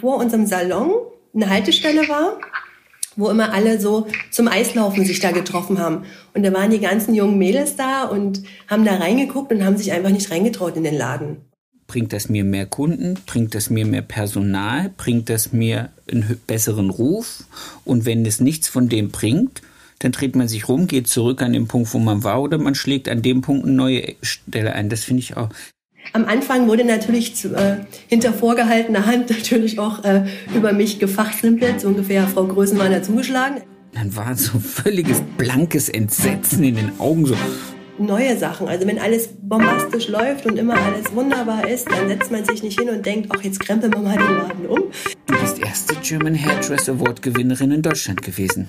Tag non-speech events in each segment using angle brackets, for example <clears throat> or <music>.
vor unserem Salon eine Haltestelle war, wo immer alle so zum Eislaufen sich da getroffen haben. Und da waren die ganzen jungen Mädels da und haben da reingeguckt und haben sich einfach nicht reingetraut in den Laden. Bringt das mir mehr Kunden? Bringt das mir mehr Personal? Bringt das mir einen besseren Ruf? Und wenn es nichts von dem bringt, dann dreht man sich rum, geht zurück an den Punkt, wo man war, oder man schlägt an dem Punkt eine neue Stelle ein. Das finde ich auch. Am Anfang wurde natürlich zu, äh, hinter vorgehaltener Hand <laughs> natürlich auch äh, über mich gefachsimpelt, so ungefähr Frau Größenmann hat zugeschlagen. Dann war so völliges blankes Entsetzen in den Augen, so neue Sachen. Also wenn alles bombastisch läuft und immer alles wunderbar ist, dann setzt man sich nicht hin und denkt, ach, jetzt krempeln wir mal den Laden um. Du bist erste German Hairdress Award Gewinnerin in Deutschland gewesen.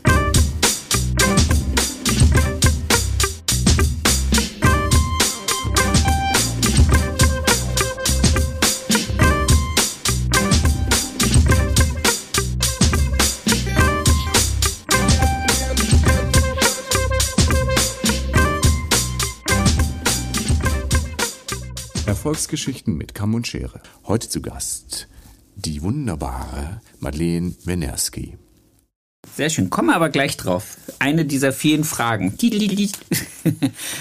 Erfolgsgeschichten mit Kamm und Schere. Heute zu Gast die wunderbare Madeleine Wenerski. Sehr schön, kommen wir aber gleich drauf. Eine dieser vielen Fragen. <laughs>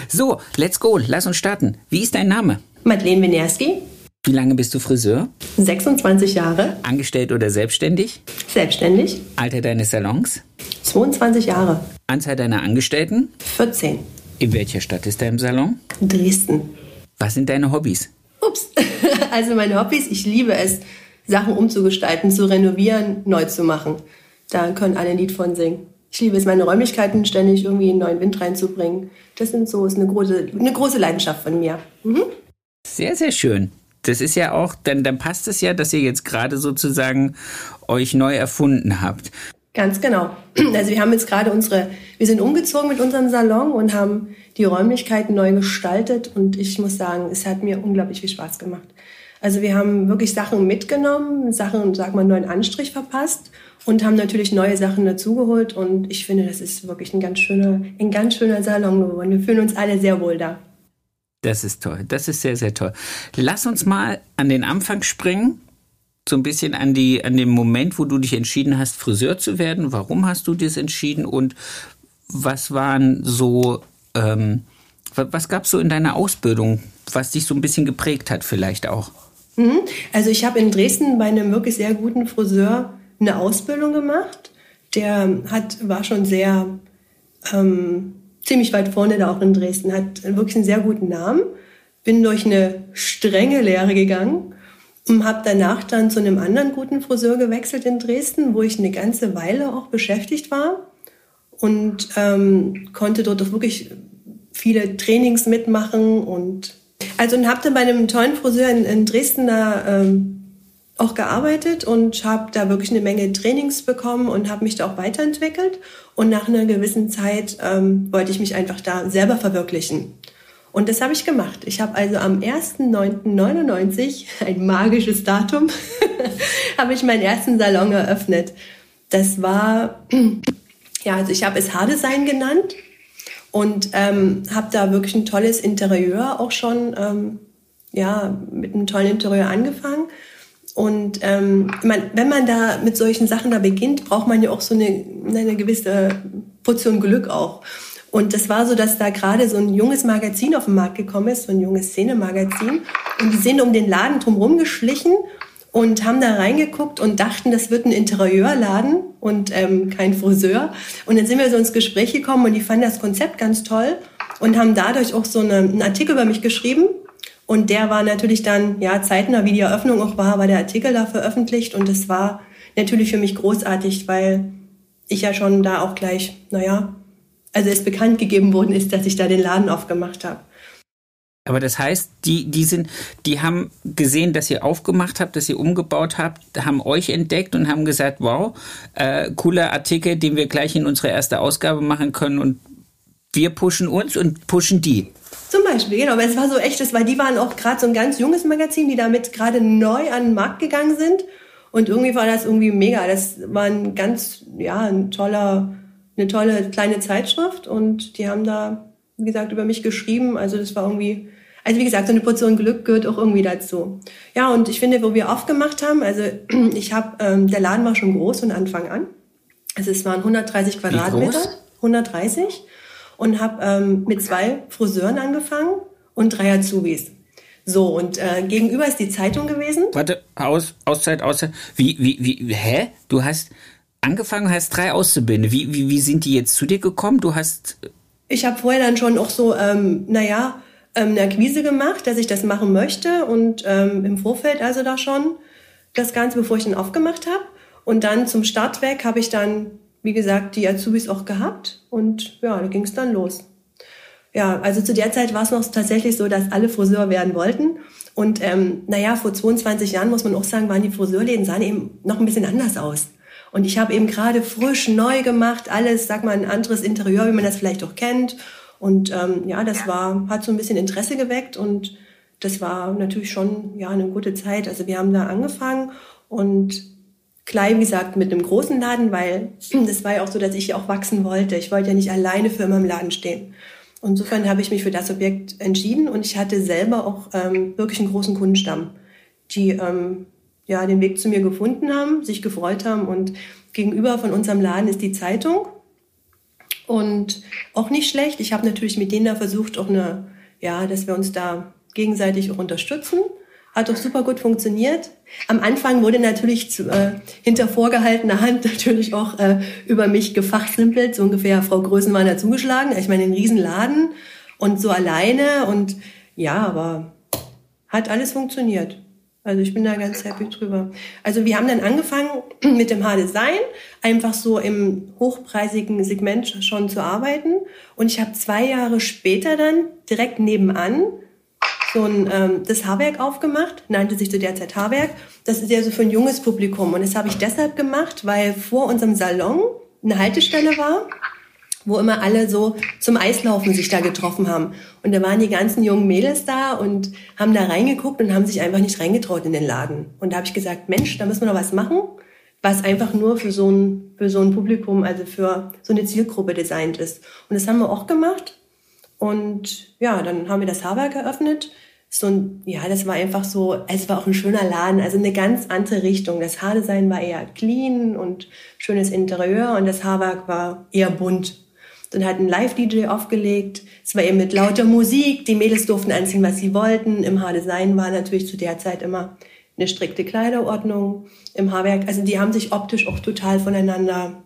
So, let's go, lass uns starten. Wie ist dein Name? Madeleine Wenerski. Wie lange bist du Friseur? 26 Jahre. Angestellt oder selbstständig? Selbstständig. Alter deines Salons? 22 Jahre. Anzahl deiner Angestellten? 14. In welcher Stadt ist dein Salon? Dresden. Was sind deine Hobbys? Ups. <laughs> Also meine Hobbys, ich liebe es, Sachen umzugestalten, zu renovieren, neu zu machen. Da können alle ein Lied von singen. Ich liebe es, meine Räumlichkeiten ständig irgendwie in neuen Wind reinzubringen. Das sind so, ist eine große, eine große Leidenschaft von mir. Mhm. Sehr, sehr schön. Das ist ja auch, dann, dann passt es ja, dass ihr jetzt gerade sozusagen euch neu erfunden habt. Ganz genau. <clears throat> Also wir haben jetzt gerade unsere, wir sind umgezogen mit unserem Salon und haben die Räumlichkeiten neu gestaltet und ich muss sagen, es hat mir unglaublich viel Spaß gemacht. Also wir haben wirklich Sachen mitgenommen, Sachen, sag mal, neuen Anstrich verpasst und haben natürlich neue Sachen dazugeholt und ich finde, das ist wirklich ein ganz schöner, ein ganz schöner Salon geworden. Wir fühlen uns alle sehr wohl da. Das ist toll. Das ist sehr, sehr toll. Lass uns mal an den Anfang springen so ein bisschen an, die, an den Moment, wo du dich entschieden hast, Friseur zu werden. Warum hast du das entschieden und was waren so, ähm, was gab es so in deiner Ausbildung, was dich so ein bisschen geprägt hat vielleicht auch? Mhm. Also ich habe in Dresden bei einem wirklich sehr guten Friseur eine Ausbildung gemacht. Der hat, war schon sehr ähm, ziemlich weit vorne da auch in Dresden, hat wirklich einen sehr guten Namen. Bin durch eine strenge Lehre gegangen und habe danach dann zu einem anderen guten Friseur gewechselt in Dresden, wo ich eine ganze Weile auch beschäftigt war und ähm, konnte dort auch wirklich viele Trainings mitmachen und also und habe dann bei einem tollen Friseur in, in Dresden da ähm, auch gearbeitet und habe da wirklich eine Menge Trainings bekommen und habe mich da auch weiterentwickelt. Und nach einer gewissen Zeit ähm, wollte ich mich einfach da selber verwirklichen und das habe ich gemacht. Ich habe also am 1.9.99, <laughs> ein magisches Datum, <laughs> habe ich meinen ersten Salon eröffnet. Das war, <clears throat> ja, also ich habe es Haardesign genannt und ähm, habe da wirklich ein tolles Interieur auch schon, ähm, ja, mit einem tollen Interieur angefangen. Und ähm, man, wenn man da mit solchen Sachen da beginnt, braucht man ja auch so eine, eine gewisse Portion Glück auch. Und das war so, dass da gerade so ein junges Magazin auf den Markt gekommen ist, so ein junges Szenemagazin. Und die sind um den Laden drumherum geschlichen und haben da reingeguckt und dachten, das wird ein Interieurladen und ähm, kein Friseur. Und dann sind wir so ins Gespräch gekommen und die fanden das Konzept ganz toll und haben dadurch auch so eine, einen Artikel über mich geschrieben. Und der war natürlich dann, ja, zeitnah, wie die Eröffnung auch war, war der Artikel da veröffentlicht. Und das war natürlich für mich großartig, weil ich ja schon da auch gleich, naja, also es bekannt gegeben worden ist, dass ich da den Laden aufgemacht habe. Aber das heißt, die, die, sind, die haben gesehen, dass ihr aufgemacht habt, dass ihr umgebaut habt, haben euch entdeckt und haben gesagt, wow, äh, cooler Artikel, den wir gleich in unsere erste Ausgabe machen können und wir pushen uns und pushen die. Zum Beispiel, genau. Aber es war so echtes, weil die waren auch gerade so ein ganz junges Magazin, die damit gerade neu an den Markt gegangen sind. Und irgendwie war das irgendwie mega. Das war ein ganz, ja, ein toller eine tolle kleine Zeitschrift und die haben da, wie gesagt, über mich geschrieben. Also das war irgendwie Also wie gesagt, so eine Portion Glück gehört auch irgendwie dazu. Ja, und ich finde, wo wir aufgemacht haben, also <clears throat> ich habe, ähm, der Laden war schon groß von Anfang an. Also es waren 130 Quadratmeter, 130 und habe ähm, mit zwei Friseuren angefangen und drei Azubis. So, und äh, gegenüber ist die Zeitung gewesen. Warte, Aus, Auszeit, Auszeit. Wie, wie, wie, hä? Du hast angefangen, hast drei Auszubildende. Wie, wie, wie sind die jetzt zu dir gekommen? Du hast. Ich habe vorher dann schon auch so, ähm, naja, ähm, eine Akquise gemacht, dass ich das machen möchte und ähm, im Vorfeld also da schon das Ganze, bevor ich ihn aufgemacht habe. Und dann zum Start weg habe ich dann, wie gesagt, die Azubis auch gehabt und ja, da ging es dann los. Ja, also zu der Zeit war es noch tatsächlich so, dass alle Friseur werden wollten. Und ähm, naja, vor 22 Jahren muss man auch sagen, waren die Friseurläden sahen eben noch ein bisschen anders aus. Und ich habe eben gerade frisch neu gemacht, alles, sag mal, ein anderes Interieur, wie man das vielleicht auch kennt. Und ähm, ja, das war, hat so ein bisschen Interesse geweckt und das war natürlich schon ja eine gute Zeit. Also wir haben da angefangen und gleich, wie gesagt, mit einem großen Laden, weil <clears throat> das war ja auch so, dass ich auch wachsen wollte. Ich wollte ja nicht alleine für immer im Laden stehen. Insofern habe ich mich für das Objekt entschieden und ich hatte selber auch ähm, wirklich einen großen Kundenstamm, die ähm, ja den Weg zu mir gefunden haben, sich gefreut haben und gegenüber von unserem Laden ist die Zeitung und auch nicht schlecht. Ich habe natürlich mit denen da versucht, auch eine, ja, dass wir uns da gegenseitig auch unterstützen. Hat auch super gut funktioniert. Am Anfang wurde natürlich zu, äh, hinter vorgehaltener Hand <laughs> natürlich auch äh, über mich gefachsimpelt. So ungefähr, Frau Größenmann hat zugeschlagen. Ich meine, einen Riesenladen und so alleine. Und ja, aber hat alles funktioniert. Also ich bin da ganz happy drüber. Also wir haben dann angefangen <clears throat> mit dem H-Design, einfach so im hochpreisigen Segment schon zu arbeiten. Und ich habe zwei Jahre später dann direkt nebenan so ein, ähm, das Haarwerk aufgemacht, nannte sich zu der Zeit Haarwerk. Das ist ja so für ein junges Publikum. Und das habe ich deshalb gemacht, weil vor unserem Salon eine Haltestelle war wo immer alle so zum Eislaufen sich da getroffen haben. Und da waren die ganzen jungen Mädels da und haben da reingeguckt und haben sich einfach nicht reingetraut in den Laden. Und da habe ich gesagt, Mensch, da müssen wir noch was machen, was einfach nur für so ein, für so ein Publikum, also für so eine Zielgruppe designt ist. Und das haben wir auch gemacht. Und ja, dann haben wir das Haarwerk eröffnet. So ein, ja, das war einfach so, es war auch ein schöner Laden, also eine ganz andere Richtung. Das Haardesign war eher clean und schönes Interieur und das Haarwerk war eher bunt. Dann hat ein Live-DJ aufgelegt. Es war eben mit lauter Musik. Die Mädels durften anziehen, was sie wollten. Im Haardesign war natürlich zu der Zeit immer eine strikte Kleiderordnung. Im Haarwerk, also die haben sich optisch auch total voneinander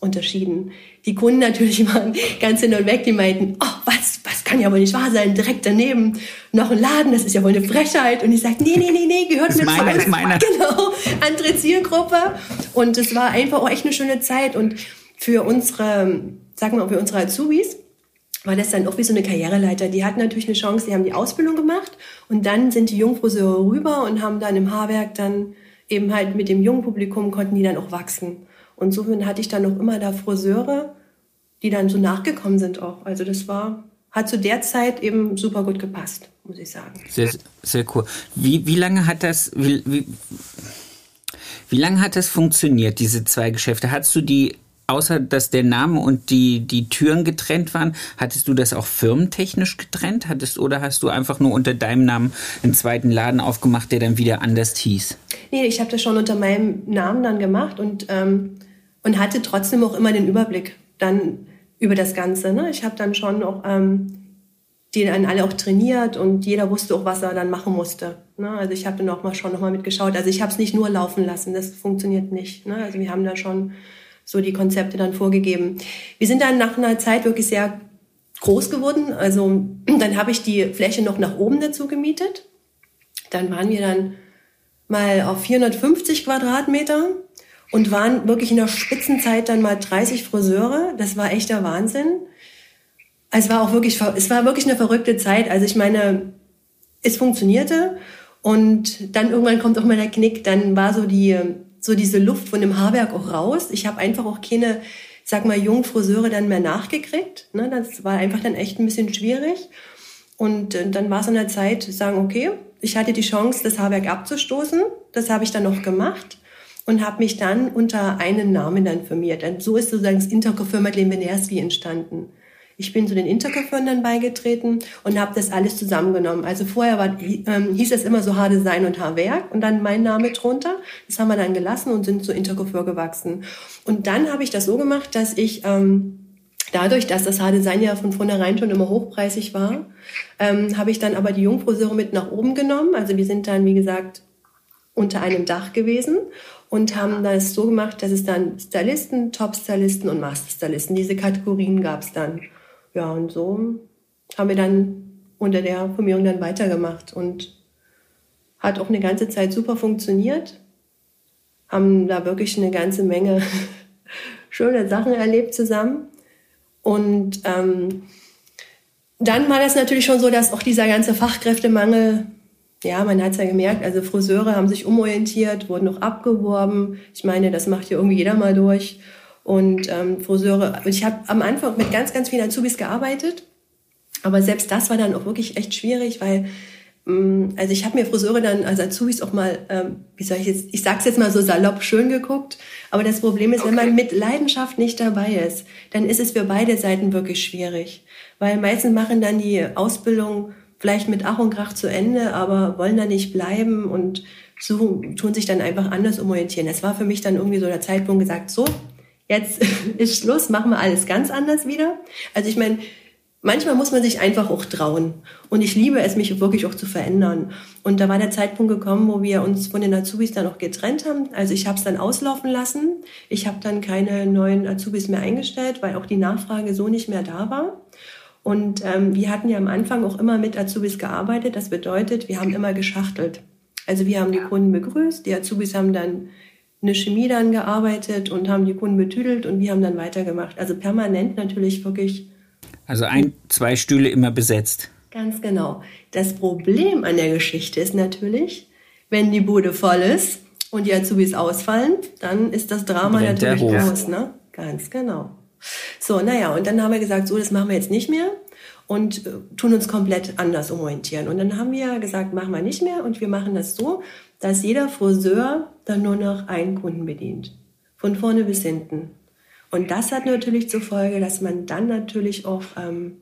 unterschieden. Die Kunden natürlich <laughs> waren ganz hin und weg, die meinten, oh, was, was kann ja wohl nicht wahr sein, direkt daneben noch ein Laden, das ist ja wohl eine Frechheit. Und ich sagte, nee, nee, nee, nee, gehört mit meine, zu uns. Meine. <laughs> Genau, andere Zielgruppe. Und es war einfach auch echt eine schöne Zeit. Und für unsere sagen wir mal, für unsere Azubis war das dann auch wie so eine Karriereleiter. Die hatten natürlich eine Chance, die haben die Ausbildung gemacht und dann sind die Jungfriseure rüber und haben dann im Haarwerk dann eben halt mit dem jungen Publikum konnten die dann auch wachsen. Und so hatte ich dann noch immer da Friseure, die dann so nachgekommen sind auch. Also das war, hat zu der Zeit eben super gut gepasst, muss ich sagen. Sehr, sehr cool. Wie, wie lange hat das, wie, wie, wie lange hat das funktioniert, diese zwei Geschäfte? Hattest du die außer dass der Name und die, die Türen getrennt waren, hattest du das auch firmentechnisch getrennt? Hattest, oder hast du einfach nur unter deinem Namen einen zweiten Laden aufgemacht, der dann wieder anders hieß? Nee, ich habe das schon unter meinem Namen dann gemacht und, ähm, und hatte trotzdem auch immer den Überblick dann über das Ganze. Ne? Ich habe dann schon auch ähm, die dann alle auch trainiert und jeder wusste auch, was er dann machen musste. Ne? Also ich habe dann auch mal schon noch mal mitgeschaut. Also ich habe es nicht nur laufen lassen, das funktioniert nicht. Ne? Also wir haben da schon so die Konzepte dann vorgegeben. Wir sind dann nach einer Zeit wirklich sehr groß geworden. Also <clears throat> dann habe ich die Fläche noch nach oben dazu gemietet. Dann waren wir dann mal auf 450 Quadratmeter und waren wirklich in der Spitzenzeit dann mal 30 Friseure. Das war echter Wahnsinn. Es war auch wirklich, es war wirklich eine verrückte Zeit. Also ich meine, es funktionierte und dann irgendwann kommt auch mal der Knick. Dann war so die so diese Luft von dem Haarwerk auch raus. Ich habe einfach auch keine, sag mal, jungen Friseure dann mehr nachgekriegt. Ne? Das war einfach dann echt ein bisschen schwierig. Und äh, dann war es an der Zeit, zu sagen, okay, ich hatte die Chance, das Haarwerk abzustoßen. Das habe ich dann noch gemacht und habe mich dann unter einen Namen dann firmiert. Und so ist sozusagen das Madeleine Wenerski entstanden. Ich bin zu den Intercoiffeuren dann beigetreten und habe das alles zusammengenommen. Also vorher war, ähm, hieß es immer so Haardesign und Haarwerk und dann mein Name drunter. Das haben wir dann gelassen und sind zu Intercoiffeur gewachsen. Und dann habe ich das so gemacht, dass ich ähm, dadurch, dass das Haardesign ja von vornherein schon immer hochpreisig war, ähm, habe ich dann aber die Jungfriseure mit nach oben genommen. Also wir sind dann, wie gesagt, unter einem Dach gewesen und haben das so gemacht, dass es dann Stylisten, Top-Stylisten und Master-Stylisten, diese Kategorien gab es dann. Ja, und so haben wir dann unter der Formierung dann weitergemacht und hat auch eine ganze Zeit super funktioniert. Haben da wirklich eine ganze Menge <laughs> schöne Sachen erlebt zusammen. Und ähm, dann war das natürlich schon so, dass auch dieser ganze Fachkräftemangel, ja, man hat es ja gemerkt, also Friseure haben sich umorientiert, wurden noch abgeworben. Ich meine, das macht ja irgendwie jeder mal durch und ähm, Friseure. Und ich habe am Anfang mit ganz, ganz vielen Azubis gearbeitet, aber selbst das war dann auch wirklich echt schwierig, weil ähm, also ich habe mir Friseure dann als Azubis auch mal, ähm, wie soll ich jetzt, ich sag's jetzt mal so salopp schön geguckt, aber das Problem ist, okay. wenn man mit Leidenschaft nicht dabei ist, dann ist es für beide Seiten wirklich schwierig, weil meistens machen dann die Ausbildung vielleicht mit Ach und Krach zu Ende, aber wollen da nicht bleiben und so tun sich dann einfach anders umorientieren. Es war für mich dann irgendwie so der Zeitpunkt gesagt, so, jetzt <laughs> ist Schluss, machen wir alles ganz anders wieder. Also ich meine, manchmal muss man sich einfach auch trauen. Und ich liebe es, mich wirklich auch zu verändern. Und da war der Zeitpunkt gekommen, wo wir uns von den Azubis dann auch getrennt haben. Also ich habe es dann auslaufen lassen. Ich habe dann keine neuen Azubis mehr eingestellt, weil auch die Nachfrage so nicht mehr da war. Und ähm, wir hatten ja am Anfang auch immer mit Azubis gearbeitet. Das bedeutet, wir haben immer geschachtelt. Also wir haben die Kunden begrüßt, die Azubis haben dann eine Chemie dann gearbeitet und haben die Kunden betüdelt und wir haben dann weitergemacht. Also permanent natürlich wirklich. Also ein, zwei Stühle immer besetzt. Ganz genau. Das Problem an der Geschichte ist natürlich, wenn die Bude voll ist und die Azubis ausfallen, dann ist das Drama Brennt natürlich groß, ne? Ganz genau. So, naja, und dann haben wir gesagt, so, das machen wir jetzt nicht mehr und äh, tun uns komplett anders umorientieren. Und dann haben wir gesagt, machen wir nicht mehr und wir machen das so, dass jeder Friseur dann nur noch einen Kunden bedient. Von vorne bis hinten. Und das hat natürlich zur Folge, dass man dann natürlich auch ähm,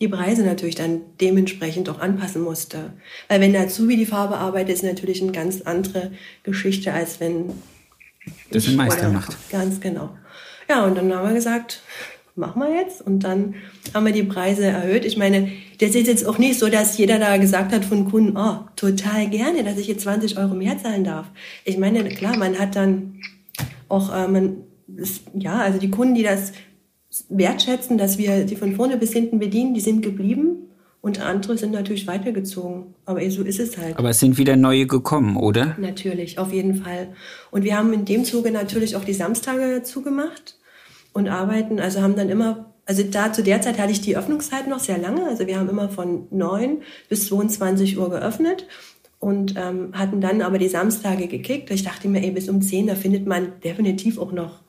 die Preise natürlich dann dementsprechend auch anpassen musste. Weil wenn der Azubi die Farbe arbeitet, ist natürlich eine ganz andere Geschichte, als wenn das ein Meister macht. Ganz genau. Ja, und dann haben wir gesagt, machen wir jetzt. Und dann haben wir die Preise erhöht. Ich meine, das ist jetzt auch nicht so, dass jeder da gesagt hat von Kunden, oh, total gerne, dass ich jetzt 20 Euro mehr zahlen darf. Ich meine, klar, man hat dann auch, äh, man, ist, ja, also die Kunden, die das wertschätzen, dass wir die von vorne bis hinten bedienen, die sind geblieben. Und andere sind natürlich weitergezogen. Aber so ist es halt. Aber es sind wieder neue gekommen, oder? Natürlich, auf jeden Fall. Und wir haben in dem Zuge natürlich auch die Samstage zugemacht und arbeiten. Also haben dann immer, also da zu der Zeit hatte ich die Öffnungszeit noch sehr lange. Also wir haben immer von 9 bis 22 Uhr geöffnet und ähm, hatten dann aber die Samstage gekickt. Ich dachte mir, ey, bis um 10, da findet man definitiv auch noch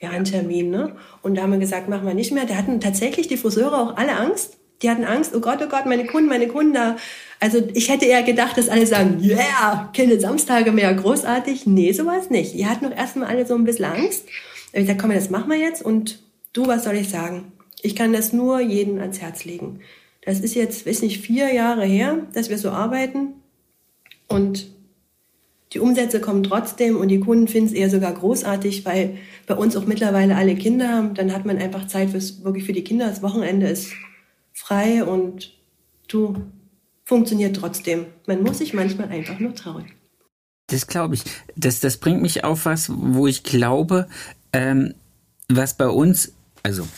ja, einen Termin. Ne? Und da haben wir gesagt, machen wir nicht mehr. Da hatten tatsächlich die Friseure auch alle Angst. Die hatten Angst, oh Gott, oh Gott, meine Kunden, meine Kunden da. Also ich hätte eher gedacht, dass alle sagen, yeah, keine Samstage mehr, großartig. Nee, sowas nicht. Die hatten doch erstmal alle so ein bisschen Angst. Ich gesagt, komm, das machen wir jetzt und du, was soll ich sagen? Ich kann das nur jedem ans Herz legen. Das ist jetzt, weiß nicht, vier Jahre her, dass wir so arbeiten und die Umsätze kommen trotzdem und die Kunden finden es eher sogar großartig, weil bei uns auch mittlerweile alle Kinder haben. Dann hat man einfach Zeit fürs, wirklich für die Kinder. Das Wochenende ist frei und du funktioniert trotzdem. Man muss sich manchmal einfach nur trauen. Das glaube ich. Das, das bringt mich auf was, wo ich glaube, ähm, was bei uns, also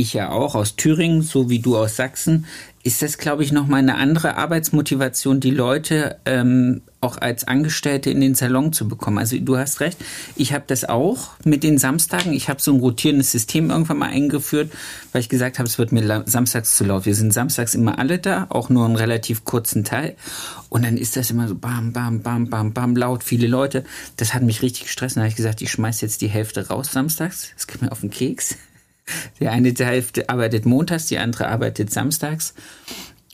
ich ja auch aus Thüringen, so wie du aus Sachsen, ist das, glaube ich, nochmal eine andere Arbeitsmotivation, die Leute ähm, auch als Angestellte in den Salon zu bekommen. Also du hast recht, ich habe das auch mit den Samstagen. Ich habe so ein rotierendes System irgendwann mal eingeführt, weil ich gesagt habe, es wird mir samstags zu laut. Wir sind samstags immer alle da, auch nur einen relativ kurzen Teil. Und dann ist das immer so bam, bam, bam, bam, bam, laut, viele Leute. Das hat mich richtig gestresst. Dann habe ich gesagt, ich schmeiß jetzt die Hälfte raus samstags. Das geht mir auf den Keks. Die eine Hälfte arbeitet montags, die andere arbeitet samstags.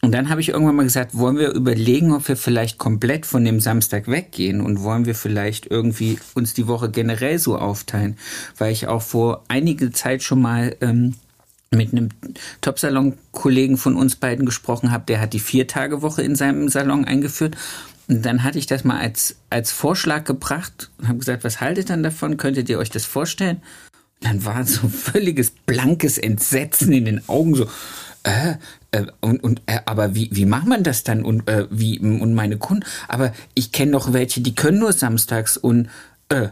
Und dann habe ich irgendwann mal gesagt, wollen wir überlegen, ob wir vielleicht komplett von dem Samstag weggehen und wollen wir vielleicht irgendwie uns die Woche generell so aufteilen, weil ich auch vor einige Zeit schon mal ähm, mit einem Top-Salon-Kollegen von uns beiden gesprochen habe, der hat die Vier-Tage-Woche in seinem Salon eingeführt. Und dann hatte ich das mal als, als Vorschlag gebracht und habe gesagt, was haltet dann davon? Könntet ihr euch das vorstellen? Dann war so völliges blankes Entsetzen in den Augen, so, äh, äh, und, und äh, aber wie, wie macht man das dann? Und äh, wie und meine Kunden, aber ich kenne doch welche, die können nur samstags und äh,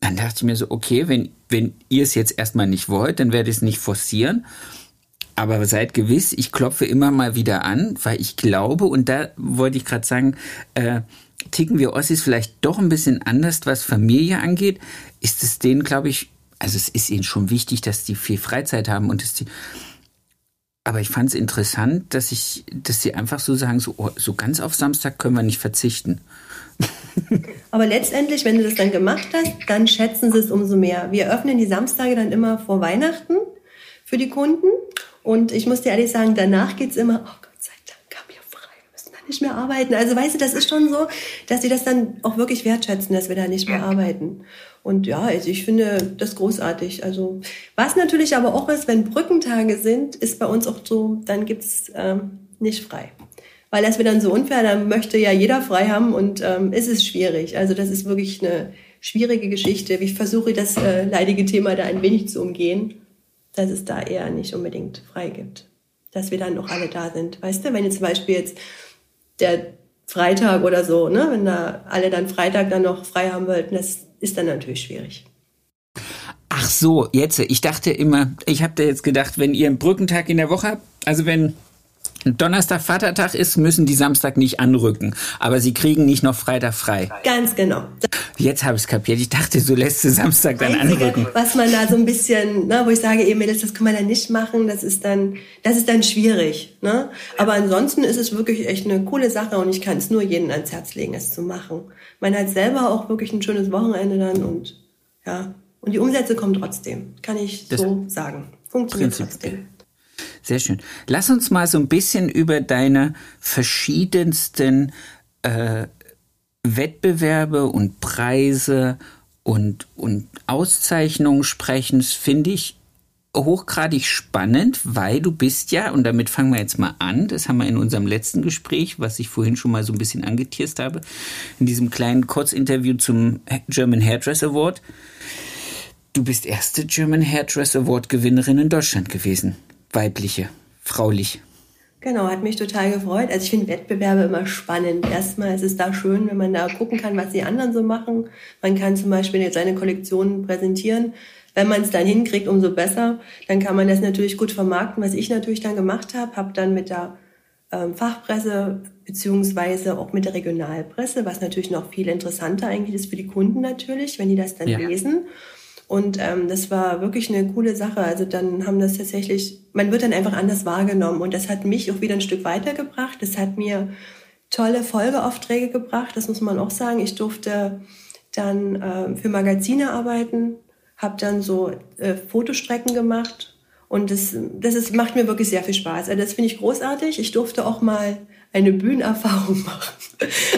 dann dachte ich mir so, okay, wenn, wenn ihr es jetzt erstmal nicht wollt, dann werde ich es nicht forcieren. Aber seid gewiss, ich klopfe immer mal wieder an, weil ich glaube, und da wollte ich gerade sagen, äh, ticken wir Ossis vielleicht doch ein bisschen anders, was Familie angeht. Ist es denen, glaube ich, also es ist ihnen schon wichtig, dass die viel Freizeit haben und dass die. Aber ich fand es interessant, dass ich, dass sie einfach so sagen, so, oh, so ganz auf Samstag können wir nicht verzichten. Aber letztendlich, wenn du das dann gemacht hast, dann schätzen sie es umso mehr. Wir öffnen die Samstage dann immer vor Weihnachten für die Kunden und ich muss dir ehrlich sagen, danach geht's immer, oh Gott sei Dank, haben wir frei, wir müssen da nicht mehr arbeiten. Also weißt du, das ist schon so, dass sie das dann auch wirklich wertschätzen, dass wir da nicht mehr arbeiten. Und ja, also ich finde das großartig. Also was natürlich aber auch ist, wenn Brückentage sind, ist bei uns auch so, dann gibt's ähm, nicht frei. Weil das wäre dann so unfair, dann möchte ja jeder frei haben und ähm, es ist schwierig. Also das ist wirklich eine schwierige Geschichte. Ich versuche das äh, leidige Thema da ein wenig zu umgehen dass es da eher nicht unbedingt frei gibt. Dass wir dann noch alle da sind. Weißt du, wenn jetzt zum Beispiel jetzt der Freitag oder so, ne, wenn da alle dann Freitag dann noch frei haben wollten, das ist dann natürlich schwierig. Ach so, jetzt, ich dachte immer, ich habe da jetzt gedacht, wenn ihr einen Brückentag in der Woche habt, also wenn Donnerstag Vatertag ist, müssen die Samstag nicht anrücken. Aber sie kriegen nicht noch Freitag frei. Ganz genau. Jetzt habe ich es kapiert. Ich dachte, so lässt du Samstag dann Einzige, anrücken. Was man da so ein bisschen, ne, wo ich sage, eben, Mädels, das kann man dann nicht machen, das ist dann, das ist dann schwierig. Ne? Aber ansonsten ist es wirklich echt eine coole Sache und ich kann es nur jedem ans Herz legen, es zu machen. Man hat selber auch wirklich ein schönes Wochenende dann und ja. Und die Umsätze kommen trotzdem, kann ich das so sagen. Funktioniert trotzdem. Sehr schön. Lass uns mal so ein bisschen über deine verschiedensten äh, Wettbewerbe und Preise und, und Auszeichnungen sprechen. Das finde ich hochgradig spannend, weil du bist ja, und damit fangen wir jetzt mal an, das haben wir in unserem letzten Gespräch, was ich vorhin schon mal so ein bisschen angetierst habe, in diesem kleinen Kurzinterview zum German Hairdress Award. Du bist erste German Hairdress Award Gewinnerin in Deutschland gewesen weibliche, fraulich. Genau, hat mich total gefreut. Also ich finde Wettbewerbe immer spannend. Erstmal ist es da schön, wenn man da gucken kann, was die anderen so machen. Man kann zum Beispiel jetzt seine Kollektion präsentieren. Wenn man es dann hinkriegt, umso besser. Dann kann man das natürlich gut vermarkten. Was ich natürlich dann gemacht habe, habe dann mit der ähm, Fachpresse beziehungsweise auch mit der Regionalpresse, was natürlich noch viel interessanter eigentlich ist für die Kunden natürlich, wenn die das dann ja. lesen. Und ähm, das war wirklich eine coole Sache. Also dann haben das tatsächlich, man wird dann einfach anders wahrgenommen. Und das hat mich auch wieder ein Stück weitergebracht. Das hat mir tolle Folgeaufträge gebracht, das muss man auch sagen. Ich durfte dann äh, für Magazine arbeiten, habe dann so äh, Fotostrecken gemacht. Und das, das ist, macht mir wirklich sehr viel Spaß. Also das finde ich großartig. Ich durfte auch mal eine Bühnenerfahrung <laughs> machen.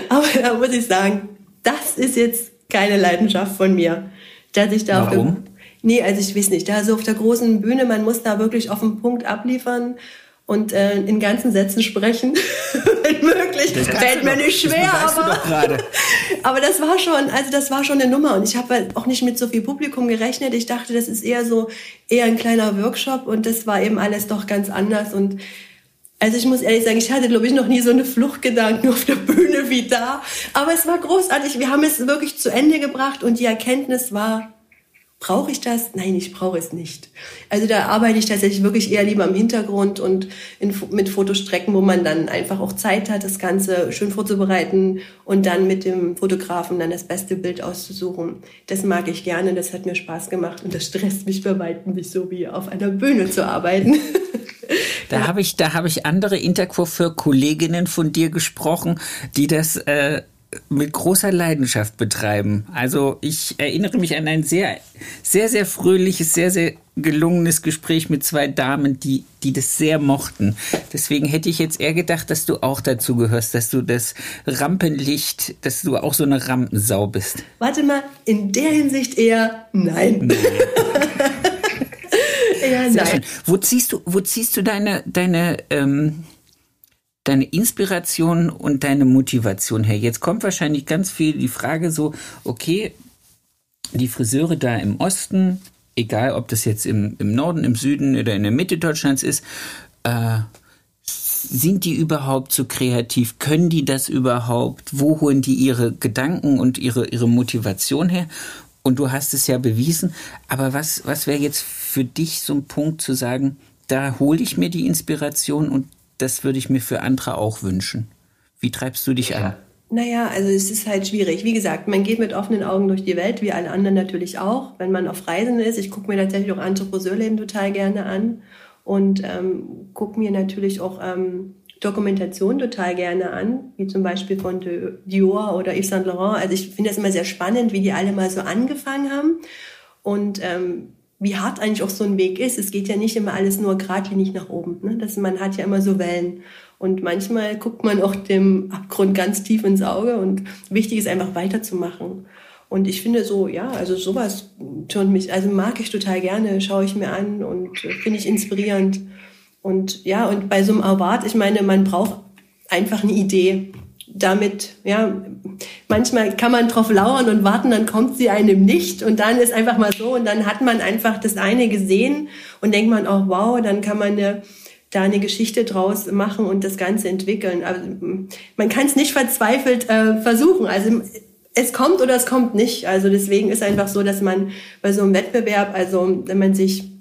Aber da muss ich sagen, das ist jetzt keine Leidenschaft von mir dass ich da Warum? auf der, nee, also ich weiß nicht, da so auf der großen Bühne, man muss da wirklich auf den Punkt abliefern und äh, in ganzen Sätzen sprechen, <laughs> wenn möglich. Das Fällt mir nicht schwer, aber, <laughs> aber das war schon, also das war schon eine Nummer und ich habe halt auch nicht mit so viel Publikum gerechnet. Ich dachte, das ist eher so eher ein kleiner Workshop und das war eben alles doch ganz anders und also ich muss ehrlich sagen, ich hatte, glaube ich, noch nie so eine Fluchtgedanken auf der Bühne wie da. Aber es war großartig. Wir haben es wirklich zu Ende gebracht und die Erkenntnis war, brauche ich das? Nein, ich brauche es nicht. Also da arbeite ich tatsächlich wirklich eher lieber im Hintergrund und in, mit Fotostrecken, wo man dann einfach auch Zeit hat, das Ganze schön vorzubereiten und dann mit dem Fotografen dann das beste Bild auszusuchen. Das mag ich gerne, das hat mir Spaß gemacht und das stresst mich bei weitem nicht so wie auf einer Bühne zu arbeiten. <laughs> Da habe ich, da habe ich andere Intercoiffeur-Kolleginnen von dir gesprochen, die das äh, mit großer Leidenschaft betreiben. Also ich erinnere mich an ein sehr, sehr, sehr fröhliches, sehr, sehr gelungenes Gespräch mit zwei Damen, die, die das sehr mochten. Deswegen hätte ich jetzt eher gedacht, dass du auch dazu gehörst, dass du das Rampenlicht, dass du auch so eine Rampensau bist. Warte mal, in der Hinsicht eher nein. nein. <laughs> Ja, Sehr nein. Schön. Wo ziehst du, wo ziehst du deine, deine, ähm, deine Inspiration und deine Motivation her? Jetzt kommt wahrscheinlich ganz viel die Frage so, okay, die Friseure da im Osten, egal ob das jetzt im, im Norden, im Süden oder in der Mitte Deutschlands ist, äh, sind die überhaupt so kreativ? Können die das überhaupt? Wo holen die ihre Gedanken und ihre, ihre Motivation her? Und du hast es ja bewiesen. Aber was, was wäre jetzt für dich so ein Punkt zu sagen, da hole ich mir die Inspiration und das würde ich mir für andere auch wünschen? Wie treibst du dich ja. an? Naja, also es ist halt schwierig. Wie gesagt, man geht mit offenen Augen durch die Welt, wie alle anderen natürlich auch. Wenn man auf Reisen ist, ich gucke mir tatsächlich auch andere Friseurläden total gerne an und ähm, gucke mir natürlich auch ähm, Dokumentation total gerne an, wie zum Beispiel von Dior oder Yves Saint Laurent. Also ich finde das immer sehr spannend, wie die alle mal so angefangen haben und ähm, wie hart eigentlich auch so ein Weg ist. Es geht ja nicht immer alles nur geradlinig nach oben. Ne? Das, man hat ja immer so Wellen. Und manchmal guckt man auch dem Abgrund ganz tief ins Auge und wichtig ist einfach weiterzumachen. Und ich finde so, ja, also sowas tut mich, also mag ich total gerne, schaue ich mir an und finde ich inspirierend. Und ja, und bei so einem Award, ich meine, man braucht einfach eine Idee. Damit, ja, manchmal kann man drauf lauern und warten, dann kommt sie einem nicht und dann ist einfach mal so und dann hat man einfach das eine gesehen und denkt man auch, wow, dann kann man eine, da eine Geschichte draus machen und das Ganze entwickeln. Also man kann es nicht verzweifelt äh, versuchen. Also es kommt oder es kommt nicht. Also deswegen ist einfach so, dass man bei so einem Wettbewerb, also wenn man sich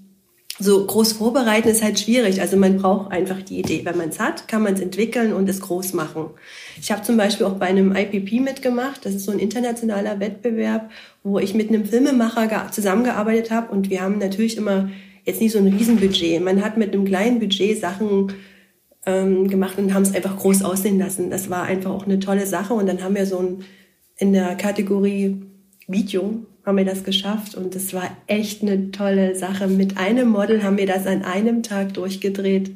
so groß vorbereiten, ist halt schwierig. Also man braucht einfach die Idee. Wenn man es hat, kann man es entwickeln und es groß machen. Ich habe zum Beispiel auch bei einem IPP mitgemacht. Das ist so ein internationaler Wettbewerb, wo ich mit einem Filmemacher zusammengearbeitet habe und wir haben natürlich immer jetzt nicht so ein Riesenbudget. Man hat mit einem kleinen Budget Sachen ähm, gemacht und haben es einfach groß aussehen lassen. Das war einfach auch eine tolle Sache. Und dann haben wir so ein, in der Kategorie Video haben wir das geschafft und das war echt eine tolle Sache. Mit einem Model haben wir das an einem Tag durchgedreht.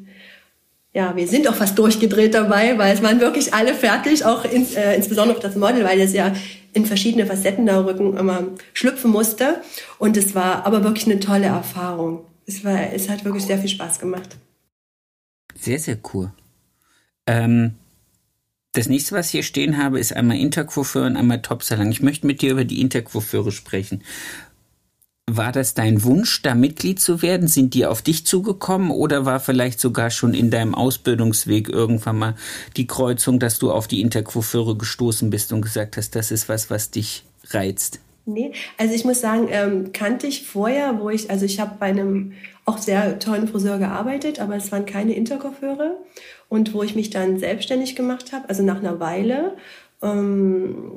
Ja, wir sind auch fast durchgedreht dabei, weil es waren wirklich alle fertig, auch ins, äh, insbesondere das Model, weil das ja in verschiedene Facetten da Rücken immer schlüpfen musste. Und es war aber wirklich eine tolle Erfahrung es, war, es hat wirklich sehr viel Spaß gemacht. Sehr, sehr cool. Ähm, das nächste, was ich hier stehen habe, ist einmal Intercoiffeur und einmal Topsalon. Ich möchte mit dir über die Intercoiffeure sprechen. War das dein Wunsch, da Mitglied zu werden? Sind die auf dich zugekommen oder war vielleicht sogar schon in deinem Ausbildungsweg irgendwann mal die Kreuzung, dass du auf die Intercoiffeure gestoßen bist und gesagt hast, das ist was, was dich reizt? Nee, also ich muss sagen, ähm, kannte ich vorher, wo ich, also ich habe bei einem auch sehr tollen Friseur gearbeitet, aber es waren keine Interkoffeure. Und wo ich mich dann selbstständig gemacht habe, also nach einer Weile, ähm,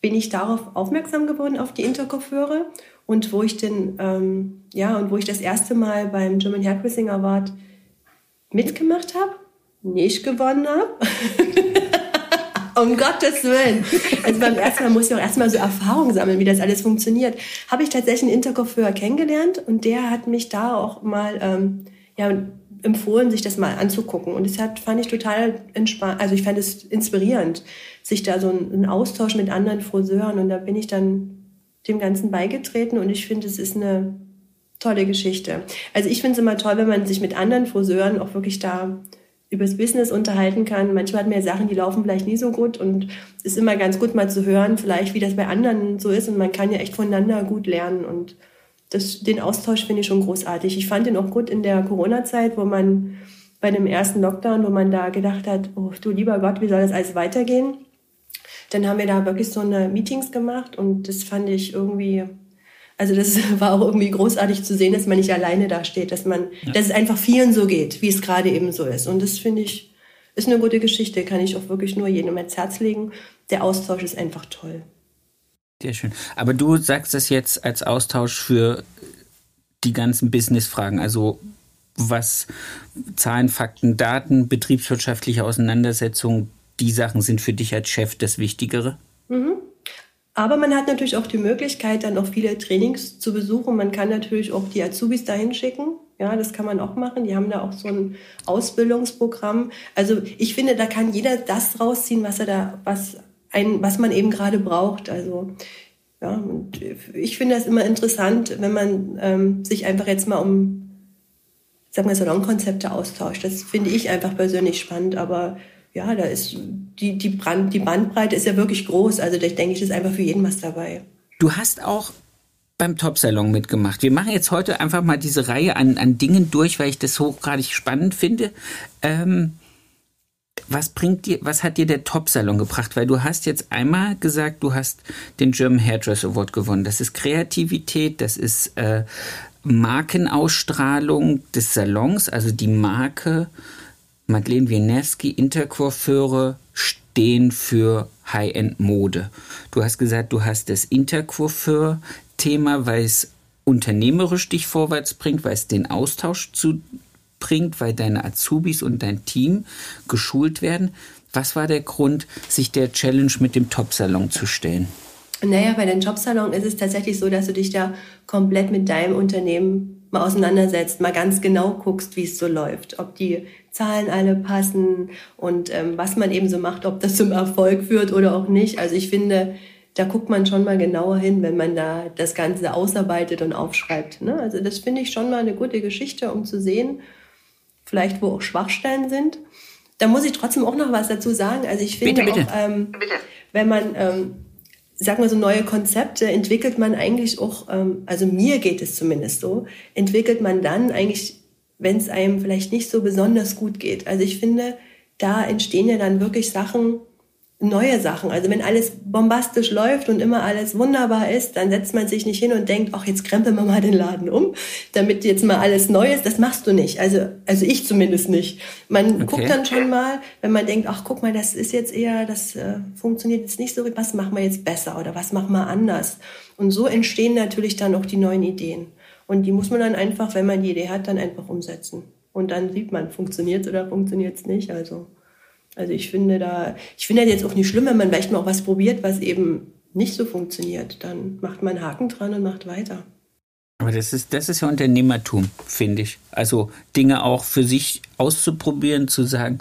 bin ich darauf aufmerksam geworden, auf die Interkoffeure. Und wo ich den, ähm, ja, und wo ich das erste Mal beim German Hairdressing Award mitgemacht habe, nicht gewonnen habe. <laughs> Um Gottes Willen. Also beim ersten Mal muss ich auch erstmal so Erfahrung sammeln, wie das alles funktioniert. Habe ich tatsächlich einen Intercoiffeur kennengelernt und der hat mich da auch mal ähm, ja, empfohlen, sich das mal anzugucken. Und das hat, fand ich total entspannt, also ich fand es inspirierend, sich da so einen Austausch mit anderen Friseuren und da bin ich dann dem Ganzen beigetreten und ich finde, es ist eine tolle Geschichte. Also ich finde es immer toll, wenn man sich mit anderen Friseuren auch wirklich da übers Business unterhalten kann. Manchmal hat man ja Sachen, die laufen vielleicht nie so gut und es ist immer ganz gut mal zu hören, vielleicht wie das bei anderen so ist und man kann ja echt voneinander gut lernen und das, den Austausch finde ich schon großartig. Ich fand den auch gut in der Corona-Zeit, wo man bei dem ersten Lockdown, wo man da gedacht hat, oh du lieber Gott, wie soll das alles weitergehen? Dann haben wir da wirklich so eine Meetings gemacht und das fand ich irgendwie also das <laughs> war auch irgendwie großartig zu sehen, dass man nicht alleine da steht, dass man, ja. dass es einfach vielen so geht, wie es gerade eben so ist. Und das finde ich, ist eine gute Geschichte, kann ich auch wirklich nur jedem ans Herz legen. Der Austausch ist einfach toll. Sehr schön. Aber du sagst das jetzt als Austausch für die ganzen Business-Fragen, also was Zahlen, Fakten, Daten, betriebswirtschaftliche Auseinandersetzungen, die Sachen sind für dich als Chef das Wichtigere? Mhm. Aber man hat natürlich auch die Möglichkeit, dann auch viele Trainings zu besuchen. Man kann natürlich auch die Azubis dahin schicken. Ja, das kann man auch machen. Die haben da auch so ein Ausbildungsprogramm. Also ich finde, da kann jeder das rausziehen, was er da, was ein, was man eben gerade braucht. Also ja, und ich finde das immer interessant, wenn man ähm, sich einfach jetzt mal um sagen wir, Salonkonzepte austauscht. Das finde ich einfach persönlich spannend, aber ja, da ist die, die, Brand, die Bandbreite ist ja wirklich groß. Also ich denke, ich ist einfach für jeden was dabei. Du hast auch beim Top-Salon mitgemacht. Wir machen jetzt heute einfach mal diese Reihe an, an Dingen durch, weil ich das hochgradig spannend finde. Ähm, was bringt dir, was hat dir der Top-Salon gebracht? Weil du hast jetzt einmal gesagt, du hast den German Hairdress Award gewonnen. Das ist Kreativität, das ist äh, Markenausstrahlung des Salons, also die Marke Madeleine Wienewski, Intercoiffeure stehen für High-End-Mode. Du hast gesagt, du hast das Intercoiffeur-Thema, weil es unternehmerisch dich vorwärts bringt, weil es den Austausch zu bringt, weil deine Azubis und dein Team geschult werden. Was war der Grund, sich der Challenge mit dem Top-Salon zu stellen? Naja, bei den Jobsalon ist es tatsächlich so, dass du dich da komplett mit deinem Unternehmen mal auseinandersetzt, mal ganz genau guckst, wie es so läuft, ob die Zahlen alle passen und ähm, was man eben so macht, ob das zum Erfolg führt oder auch nicht. Also ich finde, da guckt man schon mal genauer hin, wenn man da das Ganze ausarbeitet und aufschreibt. Ne? Also das finde ich schon mal eine gute Geschichte, um zu sehen, vielleicht wo auch Schwachstellen sind. Da muss ich trotzdem auch noch was dazu sagen. Also ich finde bitte, bitte. auch, ähm, wenn man ähm, sag mal so neue Konzepte entwickelt man eigentlich auch, ähm, also mir geht es zumindest so, entwickelt man dann eigentlich, wenn es einem vielleicht nicht so besonders gut geht. Also ich finde, da entstehen ja dann wirklich Sachen, neue Sachen. Also wenn alles bombastisch läuft und immer alles wunderbar ist, dann setzt man sich nicht hin und denkt, ach, jetzt krempeln wir mal den Laden um, damit jetzt mal alles neu ist. Das machst du nicht. Also, also ich zumindest nicht. Man okay. guckt dann schon mal, wenn man denkt, ach, guck mal, das ist jetzt eher, das äh, funktioniert jetzt nicht so, was machen wir jetzt besser oder was machen wir anders? Und so entstehen natürlich dann auch die neuen Ideen. Und die muss man dann einfach, wenn man die Idee hat, dann einfach umsetzen. Und dann sieht man, funktioniert oder funktioniert es nicht. Also also ich finde da, ich finde das jetzt auch nicht schlimm, wenn man vielleicht mal auch was probiert, was eben nicht so funktioniert. Dann macht man einen Haken dran und macht weiter. Aber das ist, das ist ja Unternehmertum, finde ich. Also Dinge auch für sich auszuprobieren, zu sagen,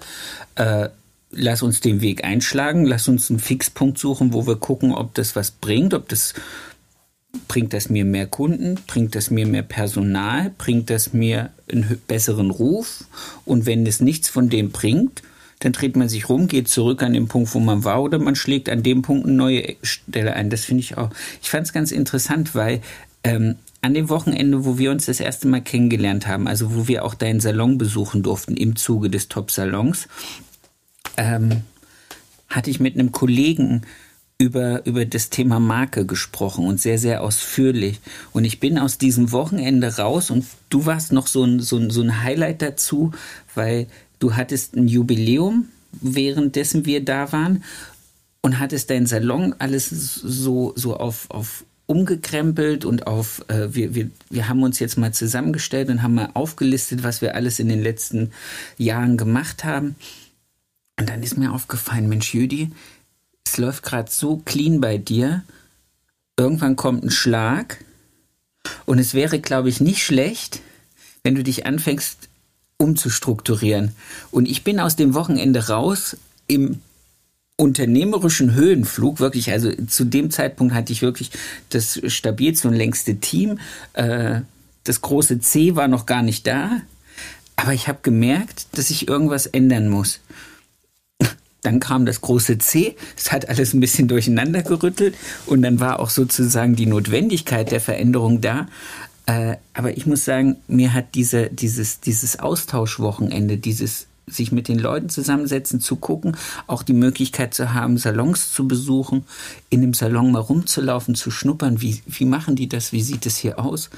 äh, lass uns den Weg einschlagen, lass uns einen Fixpunkt suchen, wo wir gucken, ob das was bringt, ob das bringt das mir mehr Kunden, bringt das mir mehr Personal, bringt das mir einen besseren Ruf und wenn es nichts von dem bringt, dann dreht man sich rum, geht zurück an den Punkt, wo man war, oder man schlägt an dem Punkt eine neue Stelle ein. Das finde ich auch. Ich fand es ganz interessant, weil ähm, an dem Wochenende, wo wir uns das erste Mal kennengelernt haben, also wo wir auch deinen Salon besuchen durften im Zuge des Top-Salons, ähm, hatte ich mit einem Kollegen über, über das Thema Marke gesprochen und sehr, sehr ausführlich. Und ich bin aus diesem Wochenende raus und du warst noch so ein, so ein, so ein Highlight dazu, weil du hattest ein Jubiläum, währenddessen wir da waren und hattest deinen Salon alles so, so auf, auf umgekrempelt und auf, äh, wir, wir, wir haben uns jetzt mal zusammengestellt und haben mal aufgelistet, was wir alles in den letzten Jahren gemacht haben. Und dann ist mir aufgefallen, Mensch, Jüdi, es läuft gerade so clean bei dir. Irgendwann kommt ein Schlag. Und es wäre, glaube ich, nicht schlecht, wenn du dich anfängst, umzustrukturieren. Und ich bin aus dem Wochenende raus im unternehmerischen Höhenflug, wirklich, also zu dem Zeitpunkt hatte ich wirklich das stabilste und längste Team. Äh, das große C war noch gar nicht da, aber ich habe gemerkt, dass ich irgendwas ändern muss. <laughs> Dann kam das große C, es hat alles ein bisschen durcheinander gerüttelt und dann war auch sozusagen die Notwendigkeit der Veränderung da. Äh, aber ich muss sagen, mir hat diese, dieses, dieses Austauschwochenende, dieses sich mit den Leuten zusammensetzen, zu gucken, auch die Möglichkeit zu haben, Salons zu besuchen, in dem Salon mal rumzulaufen, zu schnuppern, wie, wie machen die das, wie sieht es hier aus?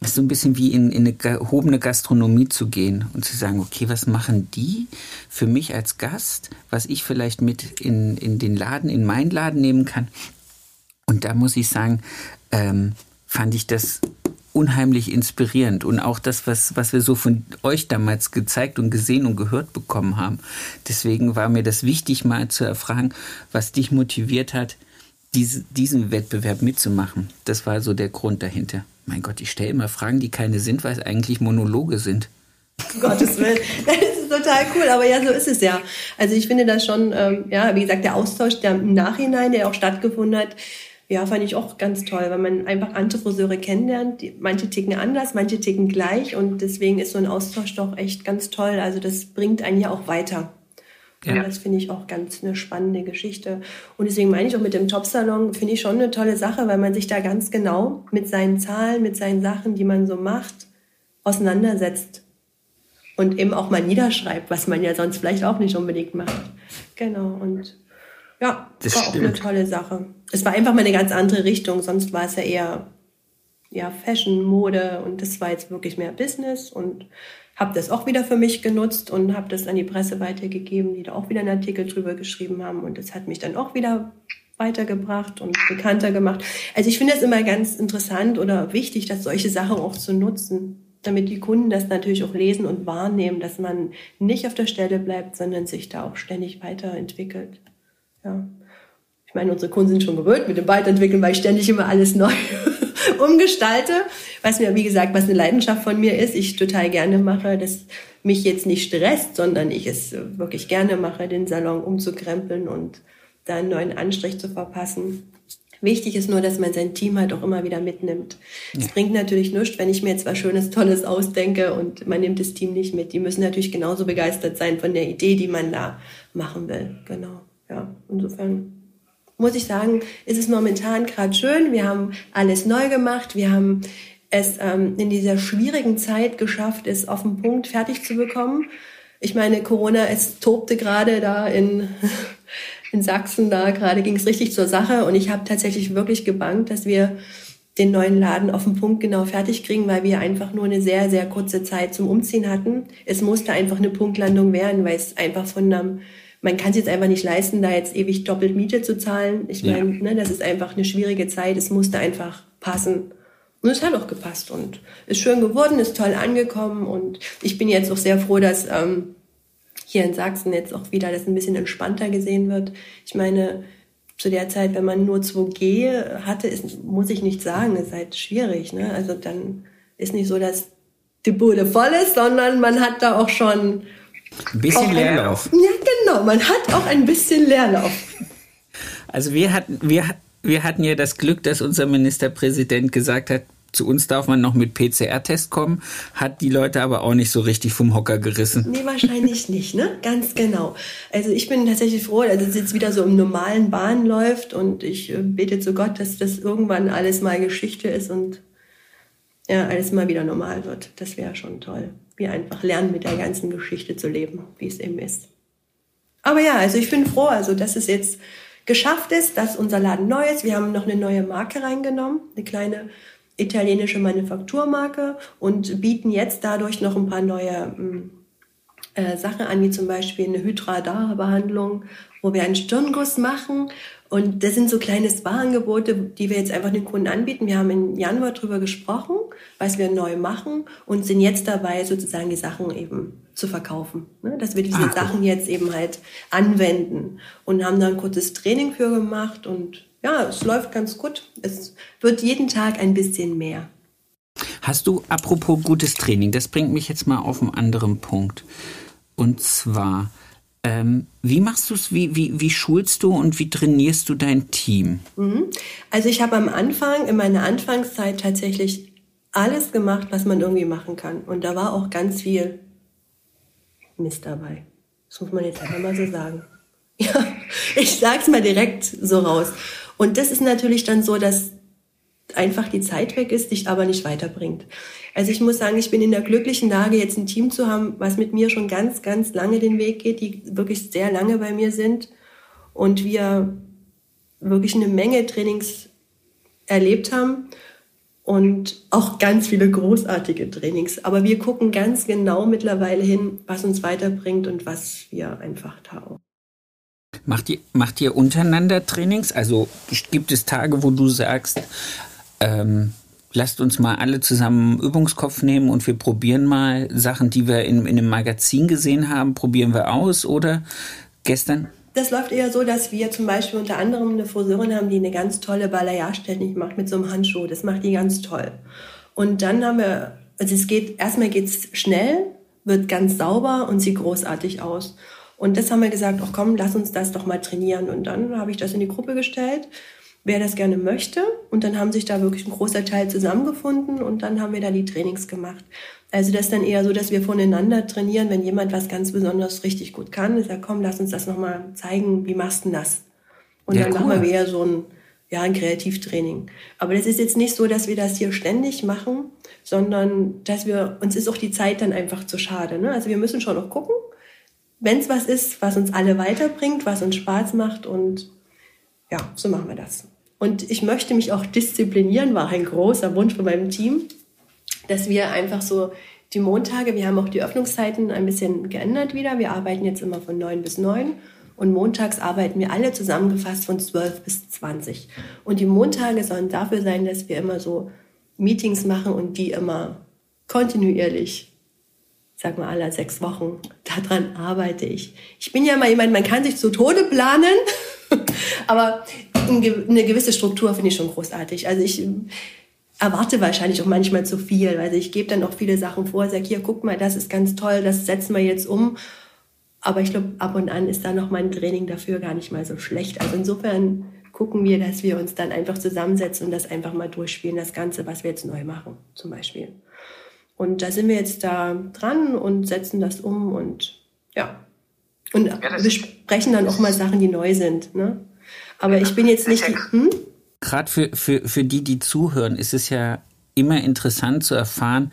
Das ist so ein bisschen wie in, in eine gehobene Gastronomie zu gehen und zu sagen, okay, was machen die für mich als Gast, was ich vielleicht mit in, in den Laden, in meinen Laden nehmen kann. Und da muss ich sagen, ähm, fand ich das unheimlich inspirierend und auch das, was, was wir so von euch damals gezeigt und gesehen und gehört bekommen haben. Deswegen war mir das wichtig, mal zu erfragen, was dich motiviert hat, diese, diesen Wettbewerb mitzumachen. Das war so der Grund dahinter. Mein Gott, ich stelle immer Fragen, die keine sind, weil es eigentlich Monologe sind. <laughs> Gottes Willen. Das ist total cool, aber ja, so ist es ja. Also ich finde das schon, ähm, ja, wie gesagt, der Austausch der im Nachhinein, der auch stattgefunden hat, Ja, fand ich auch ganz toll, weil man einfach andere Friseure kennenlernt. Die, manche ticken anders, manche ticken gleich und deswegen ist so ein Austausch doch echt ganz toll. Also das bringt einen ja auch weiter. Ja. Und das finde ich auch ganz eine spannende Geschichte. Und deswegen meine ich auch mit dem Jobsalon, finde ich schon eine tolle Sache, weil man sich da ganz genau mit seinen Zahlen, mit seinen Sachen, die man so macht, auseinandersetzt. Und eben auch mal niederschreibt, was man ja sonst vielleicht auch nicht unbedingt macht. Genau. Und ja, das war stimmt. auch eine tolle Sache. Es war einfach mal eine ganz andere Richtung, sonst war es ja eher ja, Fashion, Mode und das war jetzt wirklich mehr Business und habe das auch wieder für mich genutzt und habe das an die Presse weitergegeben, die da auch wieder einen Artikel drüber geschrieben haben und das hat mich dann auch wieder weitergebracht und bekannter gemacht. Also ich finde es immer ganz interessant oder wichtig, dass solche Sachen auch zu nutzen, damit die Kunden das natürlich auch lesen und wahrnehmen, dass man nicht auf der Stelle bleibt, sondern sich da auch ständig weiterentwickelt. Ja. Ich meine, unsere Kunden sind schon gewöhnt mit dem Weiterentwickeln, weil ich ständig immer alles <laughs> neu umgestalte, was mir, wie gesagt, was eine Leidenschaft von mir ist, ich total gerne mache, das mich jetzt nicht stresst, sondern ich es wirklich gerne mache, den Salon umzukrempeln und da einen neuen Anstrich zu verpassen. Wichtig ist nur, dass man sein Team halt auch immer wieder mitnimmt. Es ja. bringt natürlich nichts, wenn ich mir jetzt was Schönes, Tolles ausdenke und man nimmt das Team nicht mit. Die müssen natürlich genauso begeistert sein von der Idee, die man da machen will. Genau ja, insofern muss ich sagen, ist es momentan gerade schön. Wir haben alles neu gemacht. Wir haben es ähm, in dieser schwierigen Zeit geschafft, es auf den Punkt fertig zu bekommen. Ich meine, Corona, es tobte gerade da in, <laughs> in Sachsen, da gerade ging es richtig zur Sache und ich habe tatsächlich wirklich gebankt, dass wir den neuen Laden auf den Punkt genau fertig kriegen, weil wir einfach nur eine sehr, sehr kurze Zeit zum Umziehen hatten. Es musste einfach eine Punktlandung werden, weil es einfach von einem man kann es jetzt einfach nicht leisten, da jetzt ewig doppelt Miete zu zahlen. Ich meine, ja. ne, das ist einfach eine schwierige Zeit. Es musste einfach passen. Und es hat auch gepasst und ist schön geworden, ist toll angekommen und ich bin jetzt auch sehr froh, dass ähm, hier in Sachsen jetzt auch wieder das ein bisschen entspannter gesehen wird. Ich meine, zu der Zeit, wenn man nur 2G hatte, ist, muss ich nicht sagen, ist halt schwierig. Ne? Also dann ist nicht so, dass die Bude voll ist, sondern man hat da auch schon ein bisschen Leerlauf. Ein, ja, genau. Man hat auch ein bisschen Leerlauf. Also wir hatten, wir, wir hatten ja das Glück, dass unser Ministerpräsident gesagt hat, zu uns darf man noch mit PCR-Test kommen, hat die Leute aber auch nicht so richtig vom Hocker gerissen. Nee, wahrscheinlich nicht, ne? Ganz genau. Also ich bin tatsächlich froh, dass es jetzt wieder so im normalen Bahn läuft und ich äh, bete zu Gott, dass das irgendwann alles mal Geschichte ist und ja, alles mal wieder normal wird. Das wäre schon toll wir einfach lernen, mit der ganzen Geschichte zu leben, wie es eben ist. Aber ja, also ich bin froh, also dass es jetzt geschafft ist, dass unser Laden neu ist. Wir haben noch eine neue Marke reingenommen, eine kleine italienische Manufakturmarke und bieten jetzt dadurch noch ein paar neue hm, äh, Sachen an, wie zum Beispiel eine Hydradar-Behandlung, wo wir einen Stirnguss machen. Und das sind so kleine Spa-Angebote, die wir jetzt einfach den Kunden anbieten. Wir haben im Januar drüber gesprochen, was wir neu machen und sind jetzt dabei, sozusagen die Sachen eben zu verkaufen. Ne? Dass wir diese ah, Sachen jetzt eben halt anwenden und haben da ein kurzes Training für gemacht und ja, es läuft ganz gut. Es wird jeden Tag ein bisschen mehr. Hast du, apropos gutes Training, das bringt mich jetzt mal auf einen anderen Punkt. Und zwar, ähm, wie machst du es, wie, wie, wie schulst du und wie trainierst du dein Team? Mhm. Also ich habe am Anfang, in meiner Anfangszeit tatsächlich alles gemacht, was man irgendwie machen kann. Und da war auch ganz viel Mist dabei. Das muss man jetzt einfach mal so sagen. <laughs> Ja, ich sag's mal direkt so raus. Und das ist natürlich dann so, dass einfach die Zeit weg ist, dich aber nicht weiterbringt. Also ich muss sagen, ich bin in der glücklichen Lage, jetzt ein Team zu haben, was mit mir schon ganz, ganz lange den Weg geht, die wirklich sehr lange bei mir sind und wir wirklich eine Menge Trainings erlebt haben und auch ganz viele großartige Trainings. Aber wir gucken ganz genau mittlerweile hin, was uns weiterbringt und was wir einfach taugen. Macht ihr, macht ihr untereinander Trainings? Also gibt es Tage, wo du sagst, ähm, lasst uns mal alle zusammen Übungskopf nehmen und wir probieren mal Sachen, die wir in, in einem Magazin gesehen haben, probieren wir aus oder gestern? Das läuft eher so, dass wir zum Beispiel unter anderem eine Friseurin haben, die eine ganz tolle Balayage-Technik macht mit so einem Handschuh. Das macht die ganz toll. Und dann haben wir, also es geht, erstmal geht's schnell, wird ganz sauber und sieht großartig aus. Und das haben wir gesagt, ach komm, lass uns das doch mal trainieren. Und dann habe ich das in die Gruppe gestellt wer das gerne möchte. Und dann haben sich da wirklich ein großer Teil zusammengefunden und dann haben wir da die Trainings gemacht. Also das ist dann eher so, dass wir voneinander trainieren, wenn jemand was ganz besonders richtig gut kann, ist ja komm, lass uns das nochmal zeigen, wie machst du das? Und ja, dann cool. machen wir eher so ein, ja, ein Kreativtraining. Aber das ist jetzt nicht so, dass wir das hier ständig machen, sondern dass wir, uns ist auch die Zeit dann einfach zu schade. Ne? Also wir müssen schon noch gucken, wenn es was ist, was uns alle weiterbringt, was uns Spaß macht und ja, so machen wir das. Und ich möchte mich auch disziplinieren, war ein großer Wunsch von meinem Team dass wir einfach so die Montage, wir haben auch die Öffnungszeiten ein bisschen geändert wieder. Wir arbeiten jetzt immer von 9 bis 9 und montags arbeiten wir alle zusammengefasst von 12 bis 20. Und die Montage sollen dafür sein, dass wir immer so Meetings machen und die immer kontinuierlich, sag mal alle sechs Wochen, daran arbeite ich. Ich bin ja mal jemand, man kann sich zu Tode planen, <laughs> aber eine gewisse Struktur finde ich schon großartig. Also ich erwarte wahrscheinlich auch manchmal zu viel. Also ich gebe dann auch viele Sachen vor, sage hier, guck mal, das ist ganz toll, das setzen wir jetzt um. Aber ich glaube, ab und an ist da noch mein Training dafür gar nicht mal so schlecht. Also insofern gucken wir, dass wir uns dann einfach zusammensetzen und das einfach mal durchspielen, das Ganze, was wir jetzt neu machen, zum Beispiel. Und da sind wir jetzt da dran und setzen das um und ja. Und ja, besprechen dann auch mal Sachen, die neu sind. Ne? Aber ich bin jetzt nicht. Hm? gerade für, für, für die, die zuhören, ist es ja immer interessant zu erfahren,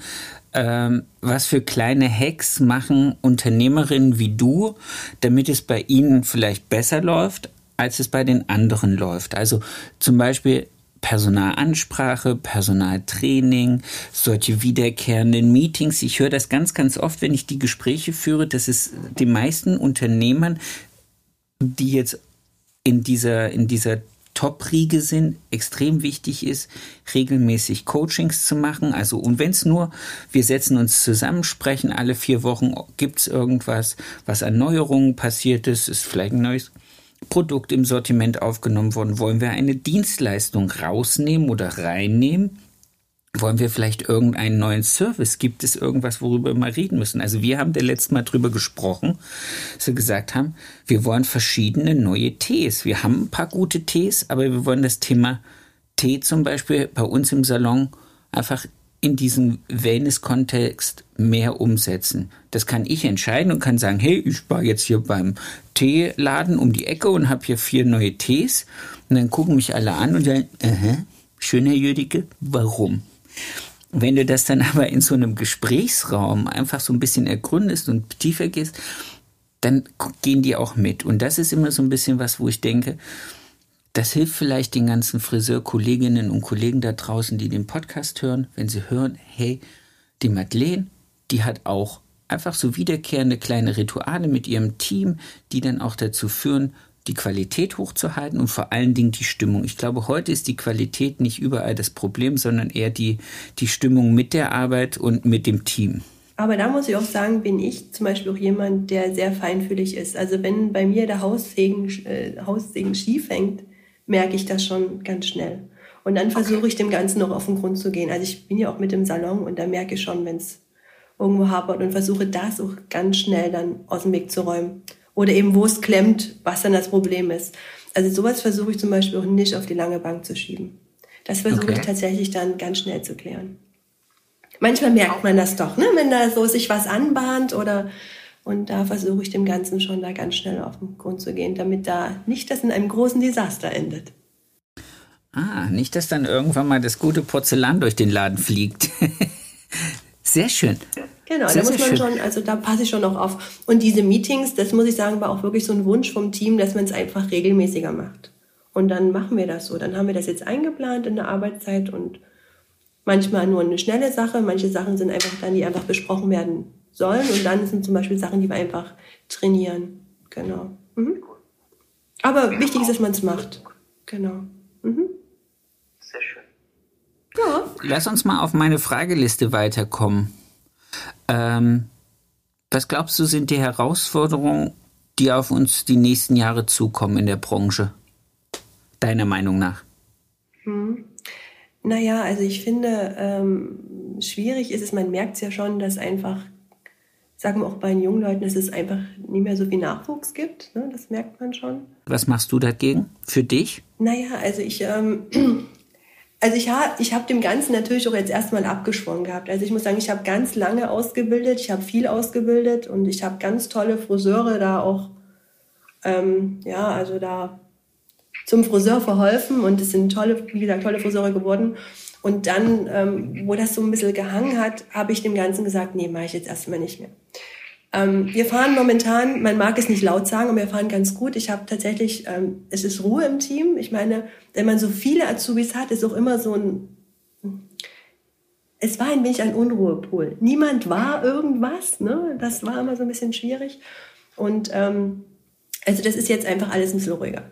ähm, was für kleine Hacks machen Unternehmerinnen wie du, damit es bei ihnen vielleicht besser läuft, als es bei den anderen läuft. Also zum Beispiel Personalansprache, Personaltraining, solche wiederkehrenden Meetings. Ich höre das ganz, ganz oft, wenn ich die Gespräche führe, dass es den meisten Unternehmern, die jetzt in dieser, in dieser Top-Riege sind, extrem wichtig ist, regelmäßig Coachings zu machen. Also, und wenn es nur, wir setzen uns zusammen, sprechen alle vier Wochen, gibt es irgendwas, was an Neuerungen passiert ist, ist vielleicht ein neues Produkt im Sortiment aufgenommen worden, wollen wir eine Dienstleistung rausnehmen oder reinnehmen? Wollen wir vielleicht irgendeinen neuen Service? Gibt es irgendwas, worüber wir mal reden müssen? Also wir haben der letzte Mal drüber gesprochen, dass wir gesagt haben, wir wollen verschiedene neue Tees. Wir haben ein paar gute Tees, aber wir wollen das Thema Tee zum Beispiel bei uns im Salon einfach in diesem Wellness-Kontext mehr umsetzen. Das kann ich entscheiden und kann sagen, hey, ich war jetzt hier beim Teeladen um die Ecke und habe hier vier neue Tees. Und dann gucken mich alle an und sagen, äh, schön, Herr Jüdicke, warum? Wenn du das dann <laughs> aber in so einem Gesprächsraum einfach so ein bisschen ergründest und tiefer gehst, dann gehen die auch mit. Und das ist immer so ein bisschen was, wo ich denke, das hilft vielleicht den ganzen Friseurkolleginnen und Kollegen da draußen, die den Podcast hören, wenn sie hören, hey, die Madeleine, die hat auch einfach so wiederkehrende kleine Rituale mit ihrem Team, die dann auch dazu führen, die Qualität hochzuhalten und vor allen Dingen die Stimmung. Ich glaube, heute ist die Qualität nicht überall das Problem, sondern eher die, die Stimmung mit der Arbeit und mit dem Team. Aber da muss ich auch sagen, bin ich zum Beispiel auch jemand, der sehr feinfühlig ist. Also wenn bei mir der Haussegen, äh, Haussegen schief hängt, merke ich das schon ganz schnell. Und dann versuche ich dem Ganzen noch auf den Grund zu gehen. Also ich bin ja auch mit im Salon und da merke ich schon, wenn es irgendwo hapert und versuche das auch ganz schnell dann aus dem Weg zu räumen oder eben wo es klemmt, was dann das Problem ist. Also sowas versuche ich zum Beispiel auch nicht auf die lange Bank zu schieben. Das versuche okay. ich tatsächlich dann ganz schnell zu klären. Manchmal merkt man das doch, ne? wenn da so sich was anbahnt oder und da versuche ich dem Ganzen schon da ganz schnell auf den Grund zu gehen, damit da nicht das in einem großen Desaster endet. Ah, nicht, dass dann irgendwann mal das gute Porzellan durch den Laden fliegt. <laughs> Sehr schön. Genau, sehr, da muss man schon, also da passe ich schon noch auf. Und diese Meetings, das muss ich sagen, war auch wirklich so ein Wunsch vom Team, dass man es einfach regelmäßiger macht. Und dann machen wir das so. Dann haben wir das jetzt eingeplant in der Arbeitszeit und manchmal nur eine schnelle Sache. Manche Sachen sind einfach dann, die einfach besprochen werden sollen. Und dann sind zum Beispiel Sachen, die wir einfach trainieren. Genau. Mhm. Aber wichtig ist, dass man es macht. Genau. Mhm. Sehr schön. Ja. Lass uns mal auf meine Frageliste weiterkommen. Ähm, was glaubst du, sind die Herausforderungen, die auf uns die nächsten Jahre zukommen in der Branche? Deiner Meinung nach? Hm. Naja, also ich finde, ähm, schwierig ist es, man merkt es ja schon, dass einfach sagen wir auch bei den jungen Leuten, dass es einfach nicht mehr so viel Nachwuchs gibt. Ne? Das merkt man schon. Was machst du dagegen für dich? Naja, also ich, ähm, <clears throat> also ich, ha, ich habe dem Ganzen natürlich auch jetzt erstmal abgeschwungen gehabt. Also ich muss sagen, ich habe ganz lange ausgebildet, ich habe viel ausgebildet und ich habe ganz tolle Friseure da auch, ähm, ja, also da zum Friseur verholfen und es sind tolle, wie gesagt, tolle Friseure geworden. Und dann, ähm, wo das so ein bisschen gehangen hat, habe ich dem Ganzen gesagt, nee, mache ich jetzt erstmal nicht mehr. Ähm, wir fahren momentan, man mag es nicht laut sagen, aber wir fahren ganz gut. Ich habe tatsächlich, ähm, es ist Ruhe im Team. Ich meine, wenn man so viele Azubis hat, ist auch immer so ein, es war ein wenig ein Unruhepol. Niemand war irgendwas, ne? Das war immer so ein bisschen schwierig. Und ähm, also das ist jetzt einfach alles ein bisschen ruhiger.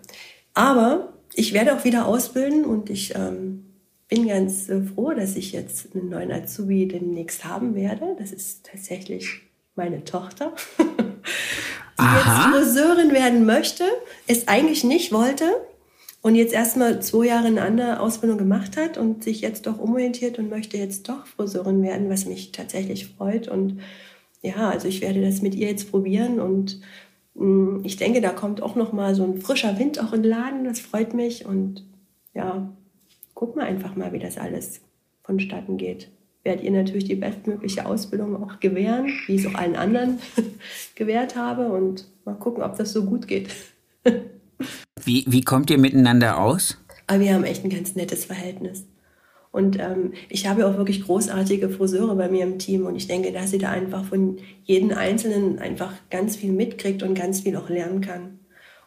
Aber ich werde auch wieder ausbilden und ich ähm, bin ganz äh, froh, dass ich jetzt einen neuen Azubi demnächst haben werde. Das ist tatsächlich meine Tochter, <laughs> die Aha. jetzt Friseurin werden möchte, es eigentlich nicht wollte und jetzt erstmal zwei Jahre eine andere Ausbildung gemacht hat und sich jetzt doch umorientiert und möchte jetzt doch Friseurin werden, was mich tatsächlich freut. Und ja, also ich werde das mit ihr jetzt probieren und mh, mm, ich denke, da kommt auch noch mal so ein frischer Wind auch in den Laden. Das freut mich und ja, gucken wir einfach mal, wie das alles vonstatten geht werde ihr natürlich die bestmögliche Ausbildung auch gewähren, wie ich es auch allen anderen <laughs> gewährt habe. Und mal gucken, ob das so gut geht. wie, wie kommt ihr miteinander aus? Aber wir haben echt ein ganz nettes Verhältnis. Und ähm, ich habe auch wirklich großartige Friseure bei mir im Team und ich denke, dass sie da einfach von jedem Einzelnen einfach ganz viel mitkriegt und ganz viel auch lernen kann.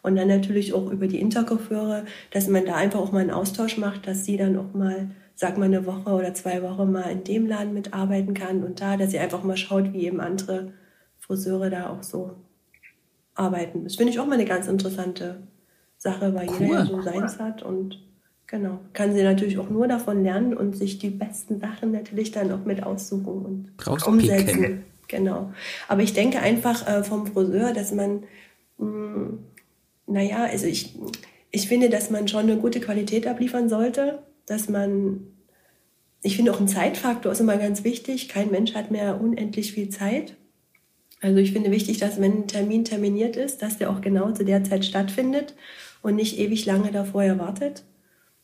Und dann natürlich auch über die Intercoiffeure, dass man da einfach auch mal einen Austausch macht, dass sie dann auch mal sag mal, eine Woche oder zwei Wochen mal in dem Laden mitarbeiten kann und da, dass sie einfach mal schaut, wie eben andere Friseure da auch so arbeiten. Das finde ich auch mal eine ganz interessante Sache, weil cool. jeder ja so seins hat und genau, kann sie natürlich auch nur davon lernen und sich die besten Sachen natürlich dann auch mit aussuchen und umsetzen. Genau. Aber ich denke einfach äh, vom Friseur, dass man, mh, hm, naja, also ich, ich finde, dass man schon eine gute Qualität abliefern sollte dass man, ich finde auch ein Zeitfaktor ist immer ganz wichtig. Kein Mensch hat mehr unendlich viel Zeit. Also ich finde wichtig, dass wenn ein Termin terminiert ist, dass der auch genau zu der Zeit stattfindet und nicht ewig lange davor erwartet.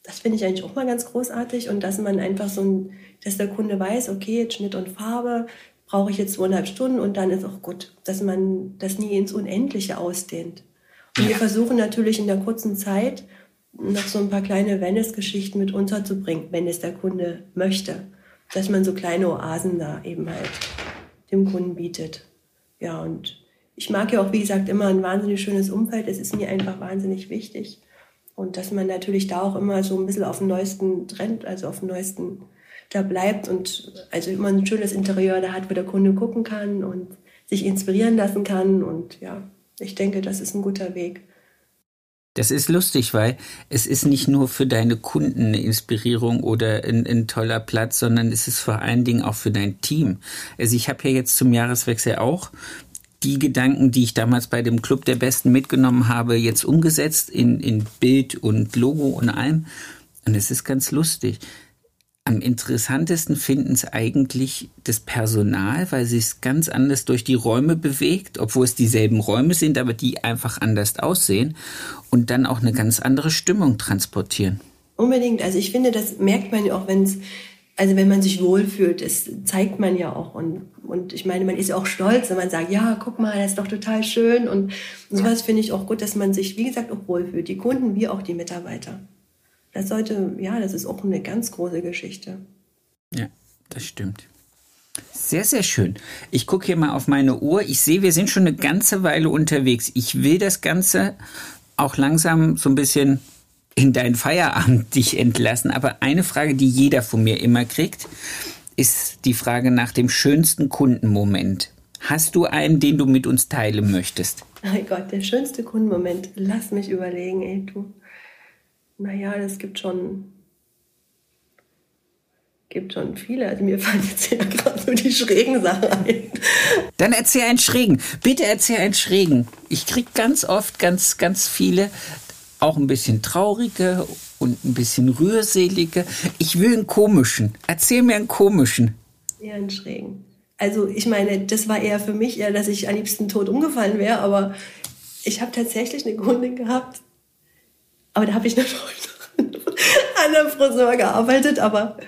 Das finde ich eigentlich auch mal ganz großartig und dass man einfach so ein, dass der Kunde weiß, okay, jetzt Schnitt und Farbe brauche ich jetzt zweieinhalb Stunden und dann ist auch gut, dass man das nie ins Unendliche ausdehnt. Und wir versuchen natürlich in der kurzen Zeit noch so ein paar kleine Wellness-Geschichten mit unterzubringen, wenn es der Kunde möchte. Dass man so kleine Oasen da eben halt dem Kunden bietet. Ja, und ich mag ja auch, wie gesagt, immer ein wahnsinnig schönes Umfeld. Es ist mir einfach wahnsinnig wichtig. Und dass man natürlich da auch immer so ein bisschen auf dem neuesten Trend, also auf dem neuesten da bleibt und also immer ein schönes Interieur da hat, wo der Kunde gucken kann und sich inspirieren lassen kann. Und ja, ich denke, das ist ein guter Weg. Das ist lustig, weil es ist nicht nur für deine Kunden eine Inspirierung oder ein, ein toller Platz, sondern es ist vor allen Dingen auch für dein Team. Also ich habe ja jetzt zum Jahreswechsel auch die Gedanken, die ich damals bei dem Club der Besten mitgenommen habe, jetzt umgesetzt in, in Bild und Logo und allem. Und es ist ganz lustig. Am interessantesten finden es eigentlich das Personal, weil sie es ganz anders durch die Räume bewegt, obwohl es dieselben Räume sind, aber die einfach anders aussehen und dann auch eine ganz andere Stimmung transportieren. Unbedingt. Also ich finde, das merkt man ja auch, wenn es, also wenn man sich wohlfühlt, das zeigt man ja auch. Und, und ich meine, man ist ja auch stolz, wenn man sagt, ja, guck mal, das ist doch total schön. Und, und sowas finde ich auch gut, dass man sich, wie gesagt, auch wohlfühlt. Die Kunden wie auch die Mitarbeiter. Das sollte, ja, das ist auch eine ganz große Geschichte. Ja, das stimmt. Sehr, sehr schön. Ich gucke hier mal auf meine Uhr. Ich sehe, wir sind schon eine ganze Weile unterwegs. Ich will das Ganze auch langsam so ein bisschen in deinen Feierabend <laughs> dich entlassen. Aber eine Frage, die jeder von mir immer kriegt, ist die Frage nach dem schönsten Kundenmoment. Hast du einen, den du mit uns teilen möchtest? Mein Gott, der schönste Kundenmoment. Lass mich überlegen, ey, du. Naja, es gibt schon, gibt schon viele. Also mir <laughs> fallen jetzt ja gerade so die schrägen Sachen ein. Dann erzähl einen schrägen. Bitte erzähl einen schrägen. Ich krieg ganz oft ganz, ganz viele, auch ein bisschen traurige und ein bisschen rührselige. Ich will einen komischen. Erzähl mir einen komischen. Ja, einen schrägen. Also ich meine, das war eher für mich eher, dass ich am liebsten tot umgefallen wäre, aber ich habe tatsächlich eine Kundin gehabt, aber da habe ich natürlich an der Friseur gearbeitet, aber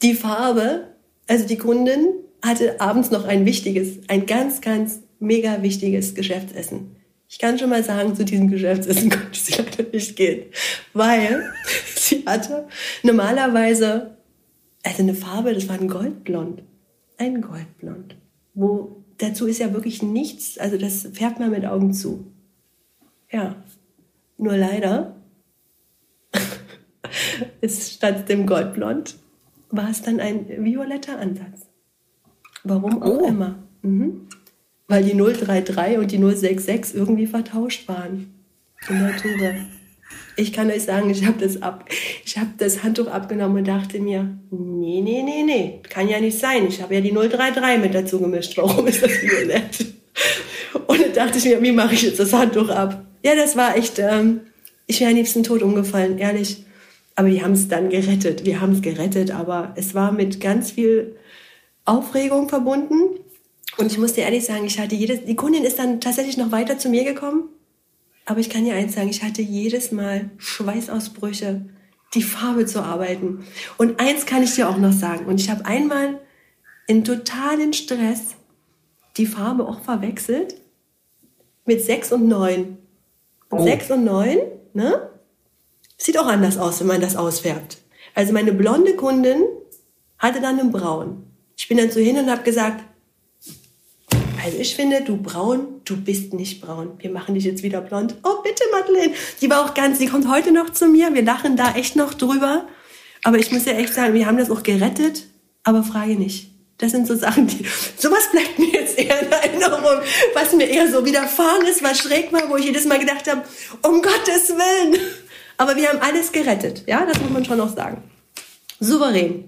die Farbe, also die Kundin hatte abends noch ein wichtiges, ein ganz, ganz mega wichtiges Geschäftsessen. Ich kann schon mal sagen, zu diesem Geschäftsessen <laughs> konnte sie leider nicht gehen, weil <laughs> sie hatte normalerweise, also eine Farbe, das war ein Goldblond, ein Goldblond, wo dazu ist ja wirklich nichts, also das färbt man mit Augen zu. Ja, nur leider ist statt dem Goldblond war es dann ein violetter Ansatz. Warum auch oh. immer. Mhm. Weil die 033 und die 066 irgendwie vertauscht waren in der Tour. Ich kann euch sagen, ich habe das, ab, ich hab das Handtuch abgenommen und dachte mir, nee, nee, nee, nee, kann ja nicht sein. Ich habe ja die 033 mit dazu gemischt. Warum ist das violett? Und dann dachte ich mir, wie mache ich jetzt das Handtuch ab? Ja, das war echt, ähm, ich wäre am liebsten tot umgefallen, ehrlich. Aber wir haben es dann gerettet. Wir haben es gerettet, aber es war mit ganz viel Aufregung verbunden. Und ich muss dir ehrlich sagen, ich hatte jedes, die Kundin ist dann tatsächlich noch weiter zu mir gekommen. Aber ich kann dir eins sagen, ich hatte jedes Mal Schweißausbrüche, die Farbe zu arbeiten. Und eins kann ich dir auch noch sagen. Und ich habe einmal in totalen Stress die Farbe auch verwechselt mit 6 und 9. Oh. 6 und 9, ne? Sieht auch anders aus, wenn man das ausfärbt. Also meine blonde Kundin hatte dann einen Braun. Ich bin dann so hin und habe gesagt, also ich finde, du braun, du bist nicht braun. Wir machen dich jetzt wieder blond. Oh, bitte, Madeleine. Die war auch ganz, die kommt heute noch zu mir. Wir lachen da echt noch drüber. Aber ich muss ja echt sagen, wir haben das auch gerettet. Aber frage nicht. Das sind so Sachen, die, <laughs> sowas bleibt mir jetzt eher in Erinnerung, was mir eher so widerfahren ist, was schräg war, wo ich jedes Mal gedacht habe, um Gottes Willen. Aber wir haben alles gerettet. Ja, das muss man schon noch sagen. Souverän.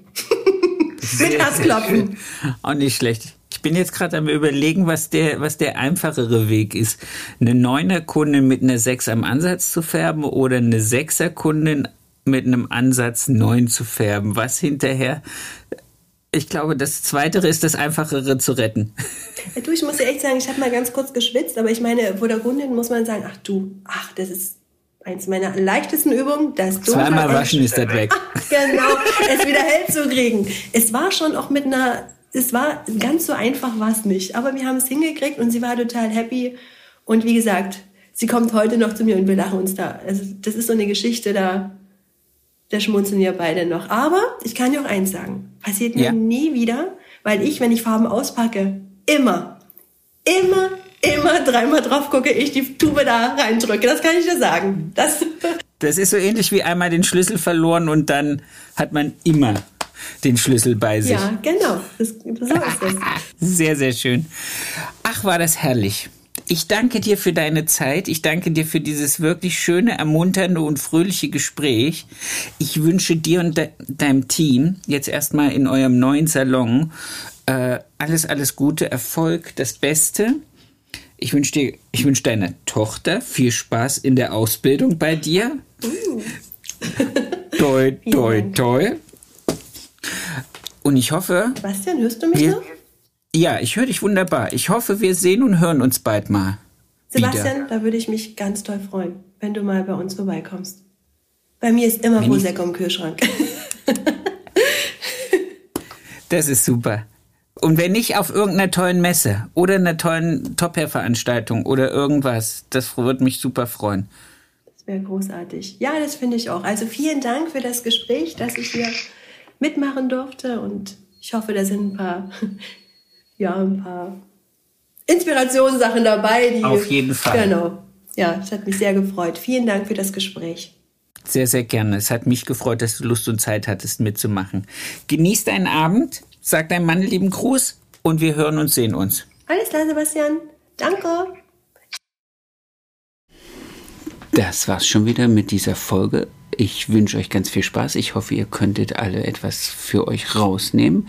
<laughs> Mit Herzklopfen. Auch nicht schlecht. Ich bin jetzt gerade am überlegen, was der, was der einfachere Weg ist. Eine Neuner-Kundin mit einer Sechs am Ansatz zu färben oder eine Sechser-Kundin mit einem Ansatz neun zu färben. Was hinterher ich glaube, das Zweite ist das Einfachere zu retten. Du, ich muss dir echt sagen, ich habe mal ganz kurz geschwitzt, aber ich meine, vor der Kundin muss man sagen, ach du, ach, das ist eins meiner leichtesten Übungen, das Zweimal waschen ist das weg. <laughs> genau, es wieder hell zu kriegen. Es war schon auch mit einer, es war ganz so einfach war es nicht, aber wir haben es hingekriegt und sie war total happy und wie gesagt, sie kommt heute noch zu mir und wir lachen uns da. Also das ist so eine Geschichte, da, da schmunzeln wir beide noch. Aber ich kann dir auch eins sagen, passiert mir ja. nie wieder, weil ich, wenn ich Farben auspacke, immer, immer immer dreimal drauf gucke, ich die Tube da reindrücke. Das kann ich dir sagen. Das, <laughs> das ist so ähnlich wie einmal den Schlüssel verloren und dann hat man immer den Schlüssel bei sich. Ja, genau. Das, so ist das. <laughs> Sehr, sehr schön. Ach, war das herrlich. Ich danke dir für deine Zeit. Ich danke dir für dieses wirklich schöne, ermunternde und fröhliche Gespräch. Ich wünsche dir und de deinem Team jetzt erstmal in eurem neuen Salon äh, alles, alles Gute, Erfolg, das Beste. Ich wünsche dir, ich wünsche deiner Tochter viel Spaß in der Ausbildung bei dir. Uh. toi, <laughs> toi, toi. Und ich hoffe. Sebastian, hörst du mich wir, noch? Ja, ich höre dich wunderbar. Ich hoffe, wir sehen und hören uns bald mal. Sebastian, wieder. da würde ich mich ganz toll freuen, wenn du mal bei uns vorbeikommst. Bei mir ist immer Prosecco im Kühlschrank. <laughs> das ist super. Und wenn nicht auf irgendeiner tollen Messe oder einer tollen Top-Hair-Veranstaltung oder irgendwas, das würde mich super freuen. Das wäre großartig. Ja, das finde ich auch. Also vielen Dank für das Gespräch, dass ich hier mitmachen durfte und ich hoffe, da sind ein paar, <laughs> ja, ein paar Inspirationssachen dabei. Die, Auf jeden Fall. Genau. Ja, es hat mich sehr gefreut. Vielen Dank für das Gespräch. Sehr, sehr gerne. Es hat mich gefreut, dass du Lust und Zeit hattest, mitzumachen. Genieß deinen Abend. Sag deinem Mann lieben Gruß und wir hören und sehen uns. Alles klar, Sebastian. Danke. Das war's schon wieder mit dieser Folge. Ich wünsche euch ganz viel Spaß. Ich hoffe, ihr könntet alle etwas für euch rausnehmen.